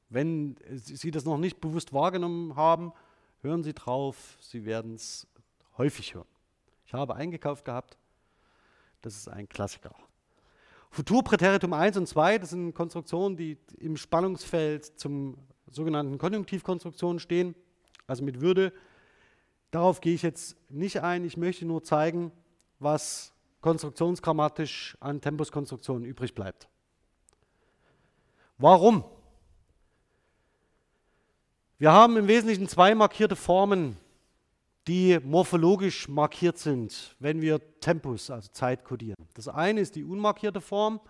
A: Wenn Sie das noch nicht bewusst wahrgenommen haben, hören Sie drauf, Sie werden es häufig hören. Ich habe eingekauft gehabt, das ist ein Klassiker. Futurpräteritum 1 und 2, das sind Konstruktionen, die im Spannungsfeld zum sogenannten Konjunktivkonstruktionen stehen, also mit Würde. Darauf gehe ich jetzt nicht ein, ich möchte nur zeigen, was konstruktionsgrammatisch an Tempuskonstruktionen übrig bleibt. Warum? Wir haben im Wesentlichen zwei markierte Formen, die morphologisch markiert sind, wenn wir Tempus, also Zeit kodieren. Das eine ist die unmarkierte Form,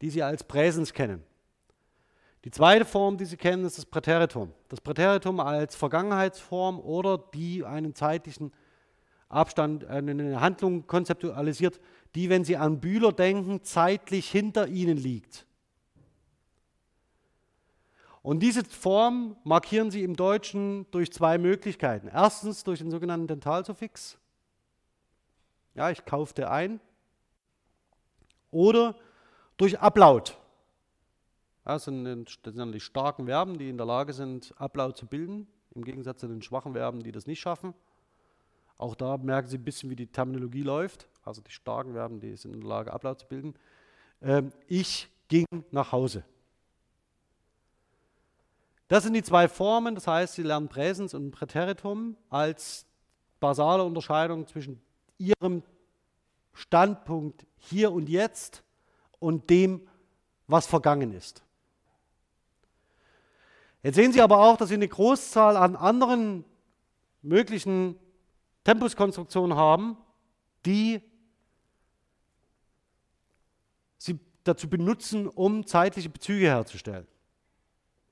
A: die Sie als Präsens kennen. Die zweite Form, die Sie kennen, ist das Präteritum. Das Präteritum als Vergangenheitsform oder die einen zeitlichen Abstand, eine Handlung konzeptualisiert, die, wenn Sie an Bühler denken, zeitlich hinter Ihnen liegt. Und diese Form markieren Sie im Deutschen durch zwei Möglichkeiten. Erstens durch den sogenannten Dentalsuffix. Ja, ich kaufte ein. Oder durch Ablaut. Das sind, das sind die starken Verben, die in der Lage sind, Ablaut zu bilden, im Gegensatz zu den schwachen Verben, die das nicht schaffen. Auch da merken Sie ein bisschen, wie die Terminologie läuft. Also die starken Verben, die sind in der Lage, Ablaut zu bilden. Ähm, ich ging nach Hause. Das sind die zwei Formen, das heißt, Sie lernen Präsens und Präteritum als basale Unterscheidung zwischen Ihrem Standpunkt hier und jetzt und dem, was vergangen ist. Jetzt sehen Sie aber auch, dass Sie eine Großzahl an anderen möglichen Tempuskonstruktionen haben, die Sie dazu benutzen, um zeitliche Bezüge herzustellen.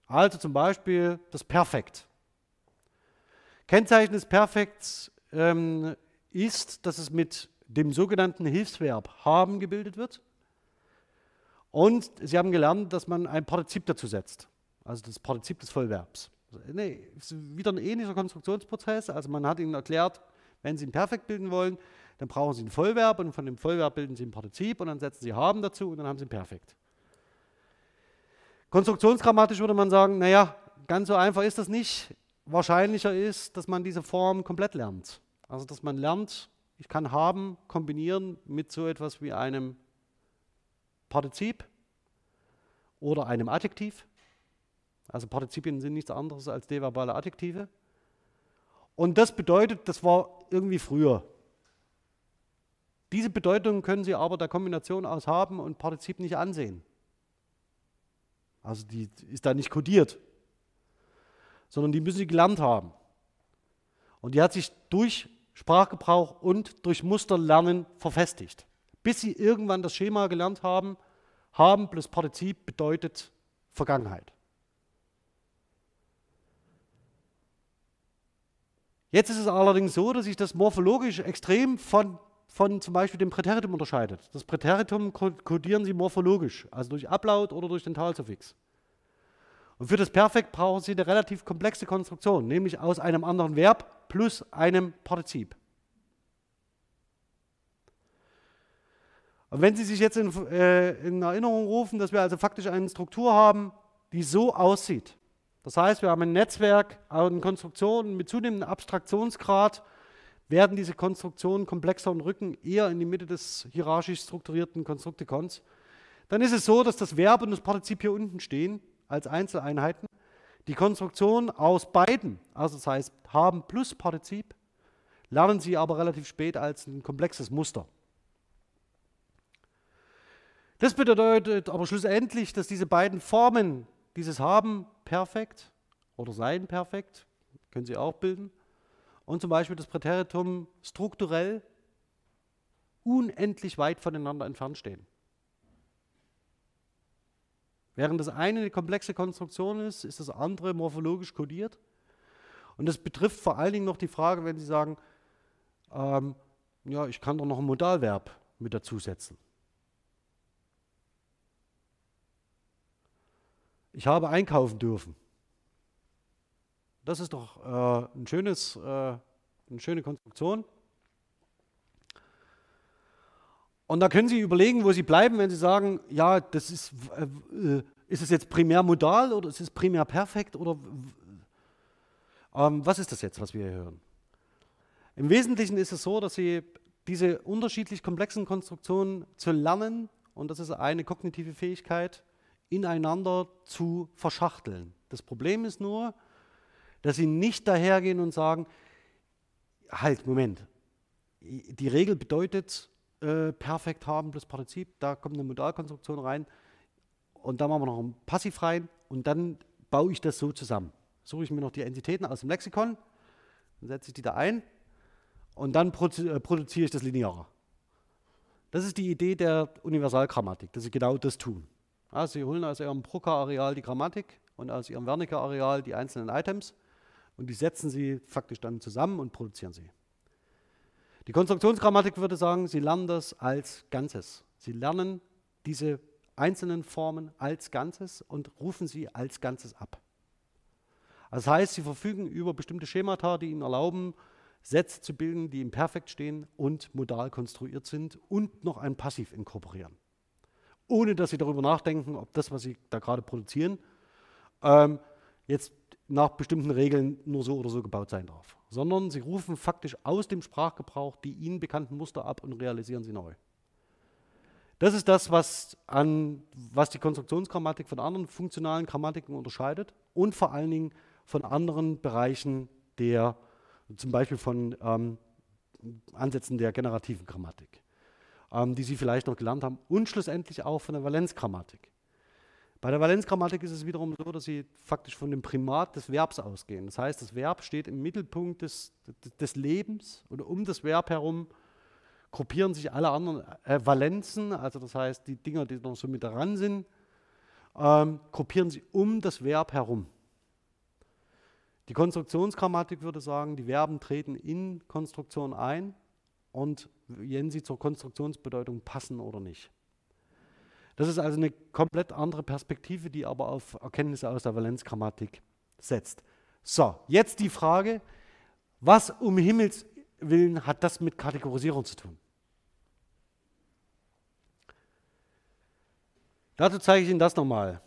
A: Also zum Beispiel das Perfekt. Kennzeichen des Perfekts ähm, ist, dass es mit dem sogenannten Hilfsverb haben gebildet wird. Und Sie haben gelernt, dass man ein Partizip dazu setzt, also das Partizip des Vollverbs. Also, nee, ist wieder ein ähnlicher Konstruktionsprozess. Also man hat Ihnen erklärt, wenn Sie ein Perfekt bilden wollen, dann brauchen Sie ein Vollverb und von dem Vollverb bilden Sie ein Partizip und dann setzen Sie haben dazu und dann haben Sie ein Perfekt. Konstruktionsgrammatisch würde man sagen, naja, ganz so einfach ist das nicht. Wahrscheinlicher ist, dass man diese Form komplett lernt. Also dass man lernt, ich kann haben kombinieren mit so etwas wie einem Partizip oder einem Adjektiv. Also Partizipien sind nichts anderes als deverbale Adjektive. Und das bedeutet, das war irgendwie früher. Diese Bedeutung können Sie aber der Kombination aus haben und Partizip nicht ansehen. Also die ist da nicht kodiert, sondern die müssen sie gelernt haben. Und die hat sich durch Sprachgebrauch und durch Musterlernen verfestigt, bis sie irgendwann das Schema gelernt haben, haben plus Partizip bedeutet Vergangenheit. Jetzt ist es allerdings so, dass sich das morphologisch extrem von, von zum Beispiel dem Präteritum unterscheidet. Das Präteritum kodieren Sie morphologisch, also durch Ablaut oder durch den Talsuffix. Und für das Perfekt brauchen Sie eine relativ komplexe Konstruktion, nämlich aus einem anderen Verb plus einem Partizip. Und wenn Sie sich jetzt in, äh, in Erinnerung rufen, dass wir also faktisch eine Struktur haben, die so aussieht, das heißt, wir haben ein Netzwerk an Konstruktionen mit zunehmendem Abstraktionsgrad, werden diese Konstruktionen komplexer und rücken eher in die Mitte des hierarchisch strukturierten Konstruktikons. Dann ist es so, dass das Verb und das Partizip hier unten stehen als Einzeleinheiten. Die Konstruktion aus beiden, also das heißt haben plus Partizip, lernen Sie aber relativ spät als ein komplexes Muster. Das bedeutet aber schlussendlich, dass diese beiden Formen dieses Haben perfekt oder Sein perfekt, können Sie auch bilden, und zum Beispiel das Präteritum strukturell unendlich weit voneinander entfernt stehen. Während das eine eine komplexe Konstruktion ist, ist das andere morphologisch kodiert. Und das betrifft vor allen Dingen noch die Frage, wenn Sie sagen, ähm, ja, ich kann doch noch ein Modalverb mit dazusetzen. Ich habe einkaufen dürfen. Das ist doch äh, ein schönes, äh, eine schöne Konstruktion. Und da können Sie überlegen, wo Sie bleiben, wenn Sie sagen, ja, das ist, äh, ist es jetzt primär modal oder ist es primär perfekt oder ähm, was ist das jetzt, was wir hier hören? Im Wesentlichen ist es so, dass Sie diese unterschiedlich komplexen Konstruktionen zu lernen, und das ist eine kognitive Fähigkeit, ineinander zu verschachteln. Das Problem ist nur, dass sie nicht dahergehen und sagen, halt, Moment, die Regel bedeutet äh, perfekt haben plus Partizip, da kommt eine Modalkonstruktion rein und da machen wir noch ein Passiv rein und dann baue ich das so zusammen. Suche ich mir noch die Entitäten aus dem Lexikon, dann setze ich die da ein und dann äh, produziere ich das Lineare. Das ist die Idee der Universalgrammatik, dass sie genau das tun. Ja, Sie holen aus Ihrem Brucker-Areal die Grammatik und aus Ihrem Wernicke-Areal die einzelnen Items und die setzen Sie faktisch dann zusammen und produzieren sie. Die Konstruktionsgrammatik würde sagen, Sie lernen das als Ganzes. Sie lernen diese einzelnen Formen als Ganzes und rufen sie als Ganzes ab. Das heißt, Sie verfügen über bestimmte Schemata, die Ihnen erlauben, Sätze zu bilden, die im Perfekt stehen und modal konstruiert sind und noch ein Passiv inkorporieren ohne dass sie darüber nachdenken, ob das, was sie da gerade produzieren, ähm, jetzt nach bestimmten Regeln nur so oder so gebaut sein darf. Sondern sie rufen faktisch aus dem Sprachgebrauch die ihnen bekannten Muster ab und realisieren sie neu. Das ist das, was, an, was die Konstruktionsgrammatik von anderen funktionalen Grammatiken unterscheidet und vor allen Dingen von anderen Bereichen der, zum Beispiel von ähm, Ansätzen der generativen Grammatik ähm, die Sie vielleicht noch gelernt haben, und schlussendlich auch von der Valenzgrammatik. Bei der Valenzgrammatik ist es wiederum so, dass Sie faktisch von dem Primat des Verbs ausgehen. Das heißt, das Verb steht im Mittelpunkt des, des Lebens oder um das Verb herum gruppieren sich alle anderen äh, Valenzen, also das heißt die Dinger, die noch so mit daran sind, ähm, gruppieren sie um das Verb herum. Die Konstruktionsgrammatik würde sagen, die Verben treten in Konstruktion ein und wenn sie zur Konstruktionsbedeutung passen oder nicht. Das ist also eine komplett andere Perspektive, die aber auf Erkenntnisse aus der Valenzgrammatik setzt. So, jetzt die Frage, was um Himmels Willen hat das mit Kategorisierung zu tun? Dazu zeige ich Ihnen das nochmal.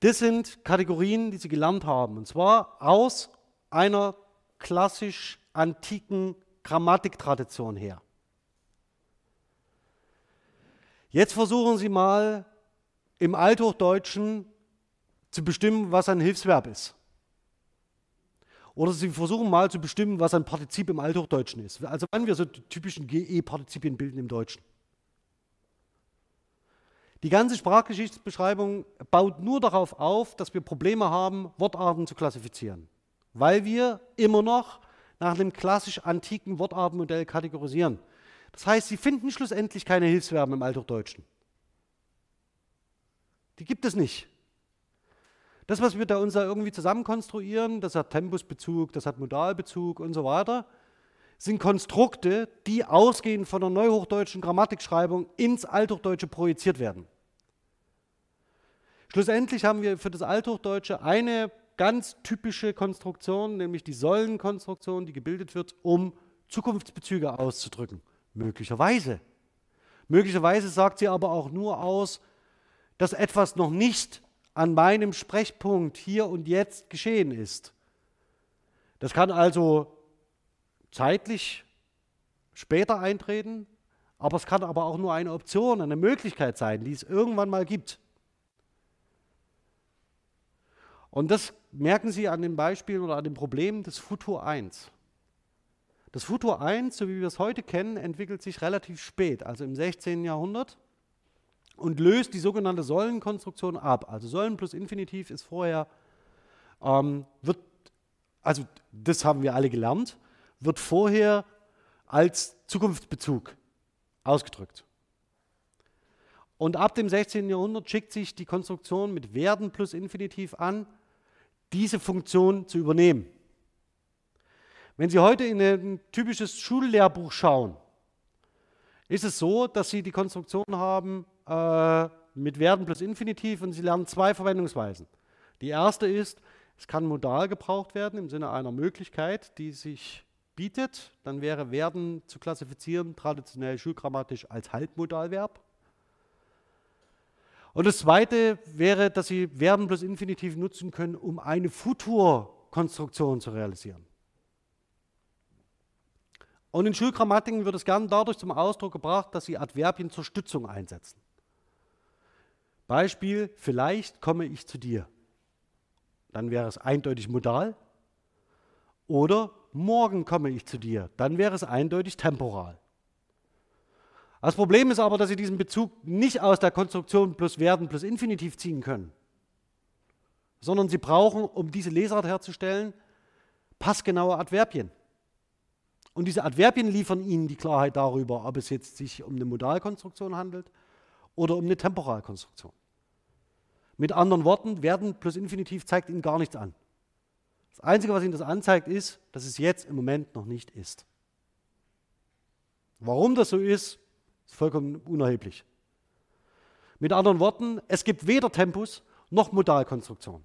A: Das sind Kategorien, die Sie gelernt haben, und zwar aus einer klassisch antiken Grammatiktradition her. Jetzt versuchen Sie mal im Althochdeutschen zu bestimmen, was ein Hilfsverb ist. Oder Sie versuchen mal zu bestimmen, was ein Partizip im Althochdeutschen ist. Also wann wir so die typischen GE-Partizipien bilden im Deutschen. Die ganze Sprachgeschichtsbeschreibung baut nur darauf auf, dass wir Probleme haben, Wortarten zu klassifizieren, weil wir immer noch nach einem klassisch antiken Wortartenmodell kategorisieren. Das heißt, Sie finden schlussendlich keine Hilfsverben im Althochdeutschen. Die gibt es nicht. Das, was wir da uns da irgendwie zusammenkonstruieren, das hat Tempusbezug, das hat Modalbezug und so weiter, sind Konstrukte, die ausgehend von der neuhochdeutschen Grammatikschreibung ins Althochdeutsche projiziert werden. Schlussendlich haben wir für das Althochdeutsche eine ganz typische Konstruktion, nämlich die Säulenkonstruktion, die gebildet wird, um Zukunftsbezüge auszudrücken. Möglicherweise. Möglicherweise sagt sie aber auch nur aus, dass etwas noch nicht an meinem Sprechpunkt hier und jetzt geschehen ist. Das kann also zeitlich später eintreten, aber es kann aber auch nur eine Option, eine Möglichkeit sein, die es irgendwann mal gibt. Und das merken Sie an den Beispielen oder an dem Problem des Futur 1. Das Futur 1, so wie wir es heute kennen, entwickelt sich relativ spät, also im 16. Jahrhundert, und löst die sogenannte Säulenkonstruktion ab. Also Säulen plus Infinitiv ist vorher, ähm, wird, also das haben wir alle gelernt, wird vorher als Zukunftsbezug ausgedrückt. Und ab dem 16. Jahrhundert schickt sich die Konstruktion mit werden plus Infinitiv an, diese Funktion zu übernehmen. Wenn Sie heute in ein typisches Schullehrbuch schauen, ist es so, dass Sie die Konstruktion haben äh, mit werden plus Infinitiv und Sie lernen zwei Verwendungsweisen. Die erste ist, es kann modal gebraucht werden im Sinne einer Möglichkeit, die sich bietet. Dann wäre werden zu klassifizieren traditionell schulgrammatisch als Halbmodalverb. Und das Zweite wäre, dass Sie Verben plus Infinitiv nutzen können, um eine Futurkonstruktion zu realisieren. Und in Schulgrammatiken wird es gern dadurch zum Ausdruck gebracht, dass Sie Adverbien zur Stützung einsetzen. Beispiel, vielleicht komme ich zu dir. Dann wäre es eindeutig modal. Oder morgen komme ich zu dir. Dann wäre es eindeutig temporal. Das Problem ist aber, dass Sie diesen Bezug nicht aus der Konstruktion plus werden plus Infinitiv ziehen können, sondern Sie brauchen, um diese Lesart herzustellen, passgenaue Adverbien. Und diese Adverbien liefern Ihnen die Klarheit darüber, ob es jetzt sich um eine Modalkonstruktion handelt oder um eine Temporalkonstruktion. Mit anderen Worten, werden plus Infinitiv zeigt Ihnen gar nichts an. Das Einzige, was Ihnen das anzeigt, ist, dass es jetzt im Moment noch nicht ist. Warum das so ist, ist vollkommen unerheblich. Mit anderen Worten, es gibt weder Tempus noch Modalkonstruktion,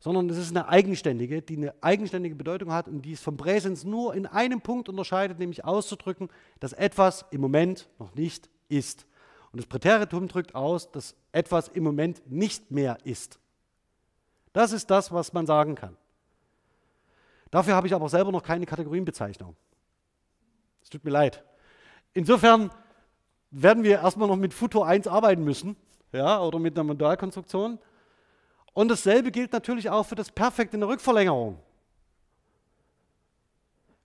A: sondern es ist eine eigenständige, die eine eigenständige Bedeutung hat und die es vom Präsens nur in einem Punkt unterscheidet, nämlich auszudrücken, dass etwas im Moment noch nicht ist. Und das Präteritum drückt aus, dass etwas im Moment nicht mehr ist. Das ist das, was man sagen kann. Dafür habe ich aber selber noch keine Kategorienbezeichnung. Es tut mir leid. Insofern werden wir erstmal noch mit Futur 1 arbeiten müssen ja, oder mit einer Modalkonstruktion. Und dasselbe gilt natürlich auch für das Perfekt in der Rückverlängerung.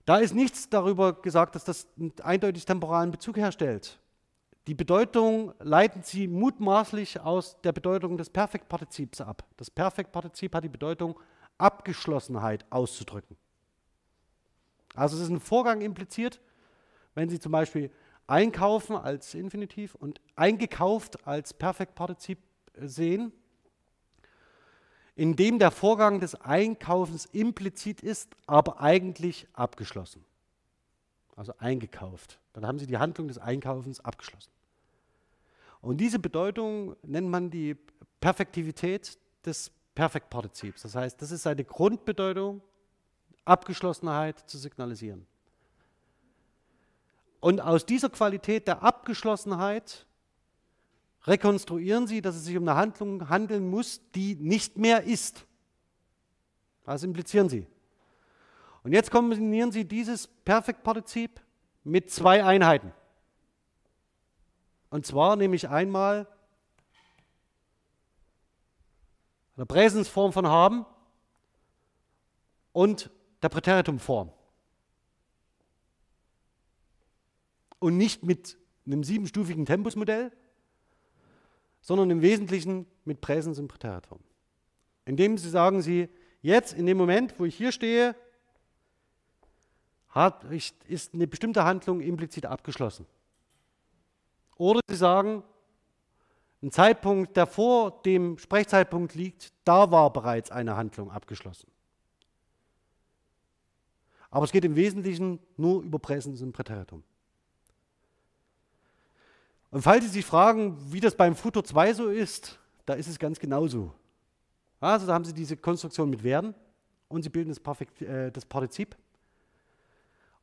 A: Da ist nichts darüber gesagt, dass das einen eindeutig temporalen Bezug herstellt. Die Bedeutung leiten Sie mutmaßlich aus der Bedeutung des Perfektpartizips ab. Das Perfektpartizip hat die Bedeutung, Abgeschlossenheit auszudrücken. Also es ist ein Vorgang impliziert, wenn Sie zum Beispiel einkaufen als Infinitiv und eingekauft als Perfektpartizip sehen, in dem der Vorgang des Einkaufens implizit ist, aber eigentlich abgeschlossen. Also eingekauft. Dann haben Sie die Handlung des Einkaufens abgeschlossen. Und diese Bedeutung nennt man die Perfektivität des Perfektpartizips. Das heißt, das ist seine Grundbedeutung, Abgeschlossenheit zu signalisieren. Und aus dieser Qualität der Abgeschlossenheit rekonstruieren sie, dass es sich um eine Handlung handeln muss, die nicht mehr ist. Das implizieren sie. Und jetzt kombinieren sie dieses Perfektpartizip mit zwei Einheiten. Und zwar nämlich einmal der Präsensform von haben und der Präteritumform. Und nicht mit einem siebenstufigen Tempusmodell, sondern im Wesentlichen mit Präsens im Präteritum. Indem Sie sagen, Sie jetzt in dem Moment, wo ich hier stehe, hat, ist eine bestimmte Handlung implizit abgeschlossen. Oder Sie sagen, ein Zeitpunkt, der vor dem Sprechzeitpunkt liegt, da war bereits eine Handlung abgeschlossen. Aber es geht im Wesentlichen nur über Präsens im Präteritum. Und falls Sie sich fragen, wie das beim Futur 2 so ist, da ist es ganz genauso. Also da haben Sie diese Konstruktion mit werden und Sie bilden das, Perfekt, äh, das Partizip.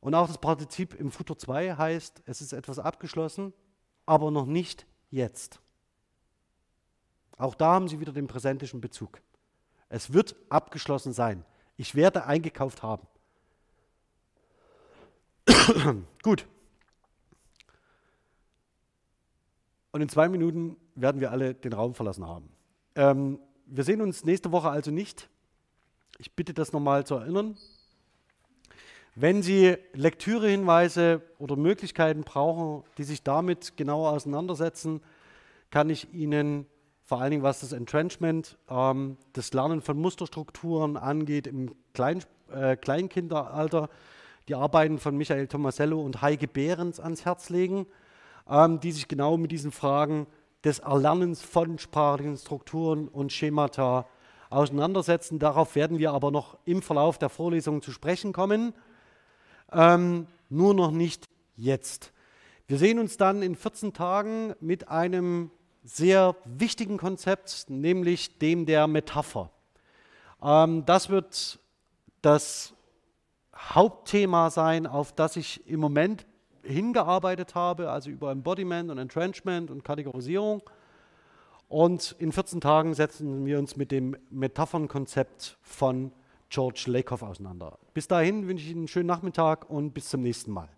A: Und auch das Partizip im Futur 2 heißt, es ist etwas abgeschlossen, aber noch nicht jetzt. Auch da haben Sie wieder den präsentischen Bezug. Es wird abgeschlossen sein. Ich werde eingekauft haben. Gut. Und in zwei Minuten werden wir alle den Raum verlassen haben. Ähm, wir sehen uns nächste Woche also nicht. Ich bitte das nochmal zu erinnern. Wenn Sie Lektürehinweise oder Möglichkeiten brauchen, die sich damit genauer auseinandersetzen, kann ich Ihnen vor allen Dingen, was das Entrenchment, ähm, das Lernen von Musterstrukturen angeht im Klein, äh, Kleinkinderalter, die Arbeiten von Michael Tomasello und Heike Behrens ans Herz legen ähm, die sich genau mit diesen Fragen des Erlernens von sprachlichen Strukturen und Schemata auseinandersetzen. Darauf werden wir aber noch im Verlauf der Vorlesung zu sprechen kommen, ähm, nur noch nicht jetzt. Wir sehen uns dann in 14 Tagen mit einem sehr wichtigen Konzept, nämlich dem der Metapher. Ähm, das wird das Hauptthema sein, auf das ich im Moment hingearbeitet habe, also über Embodiment und Entrenchment und Kategorisierung. Und in 14 Tagen setzen wir uns mit dem Metaphernkonzept von George Lakoff auseinander. Bis dahin wünsche ich Ihnen einen schönen Nachmittag und bis zum nächsten Mal.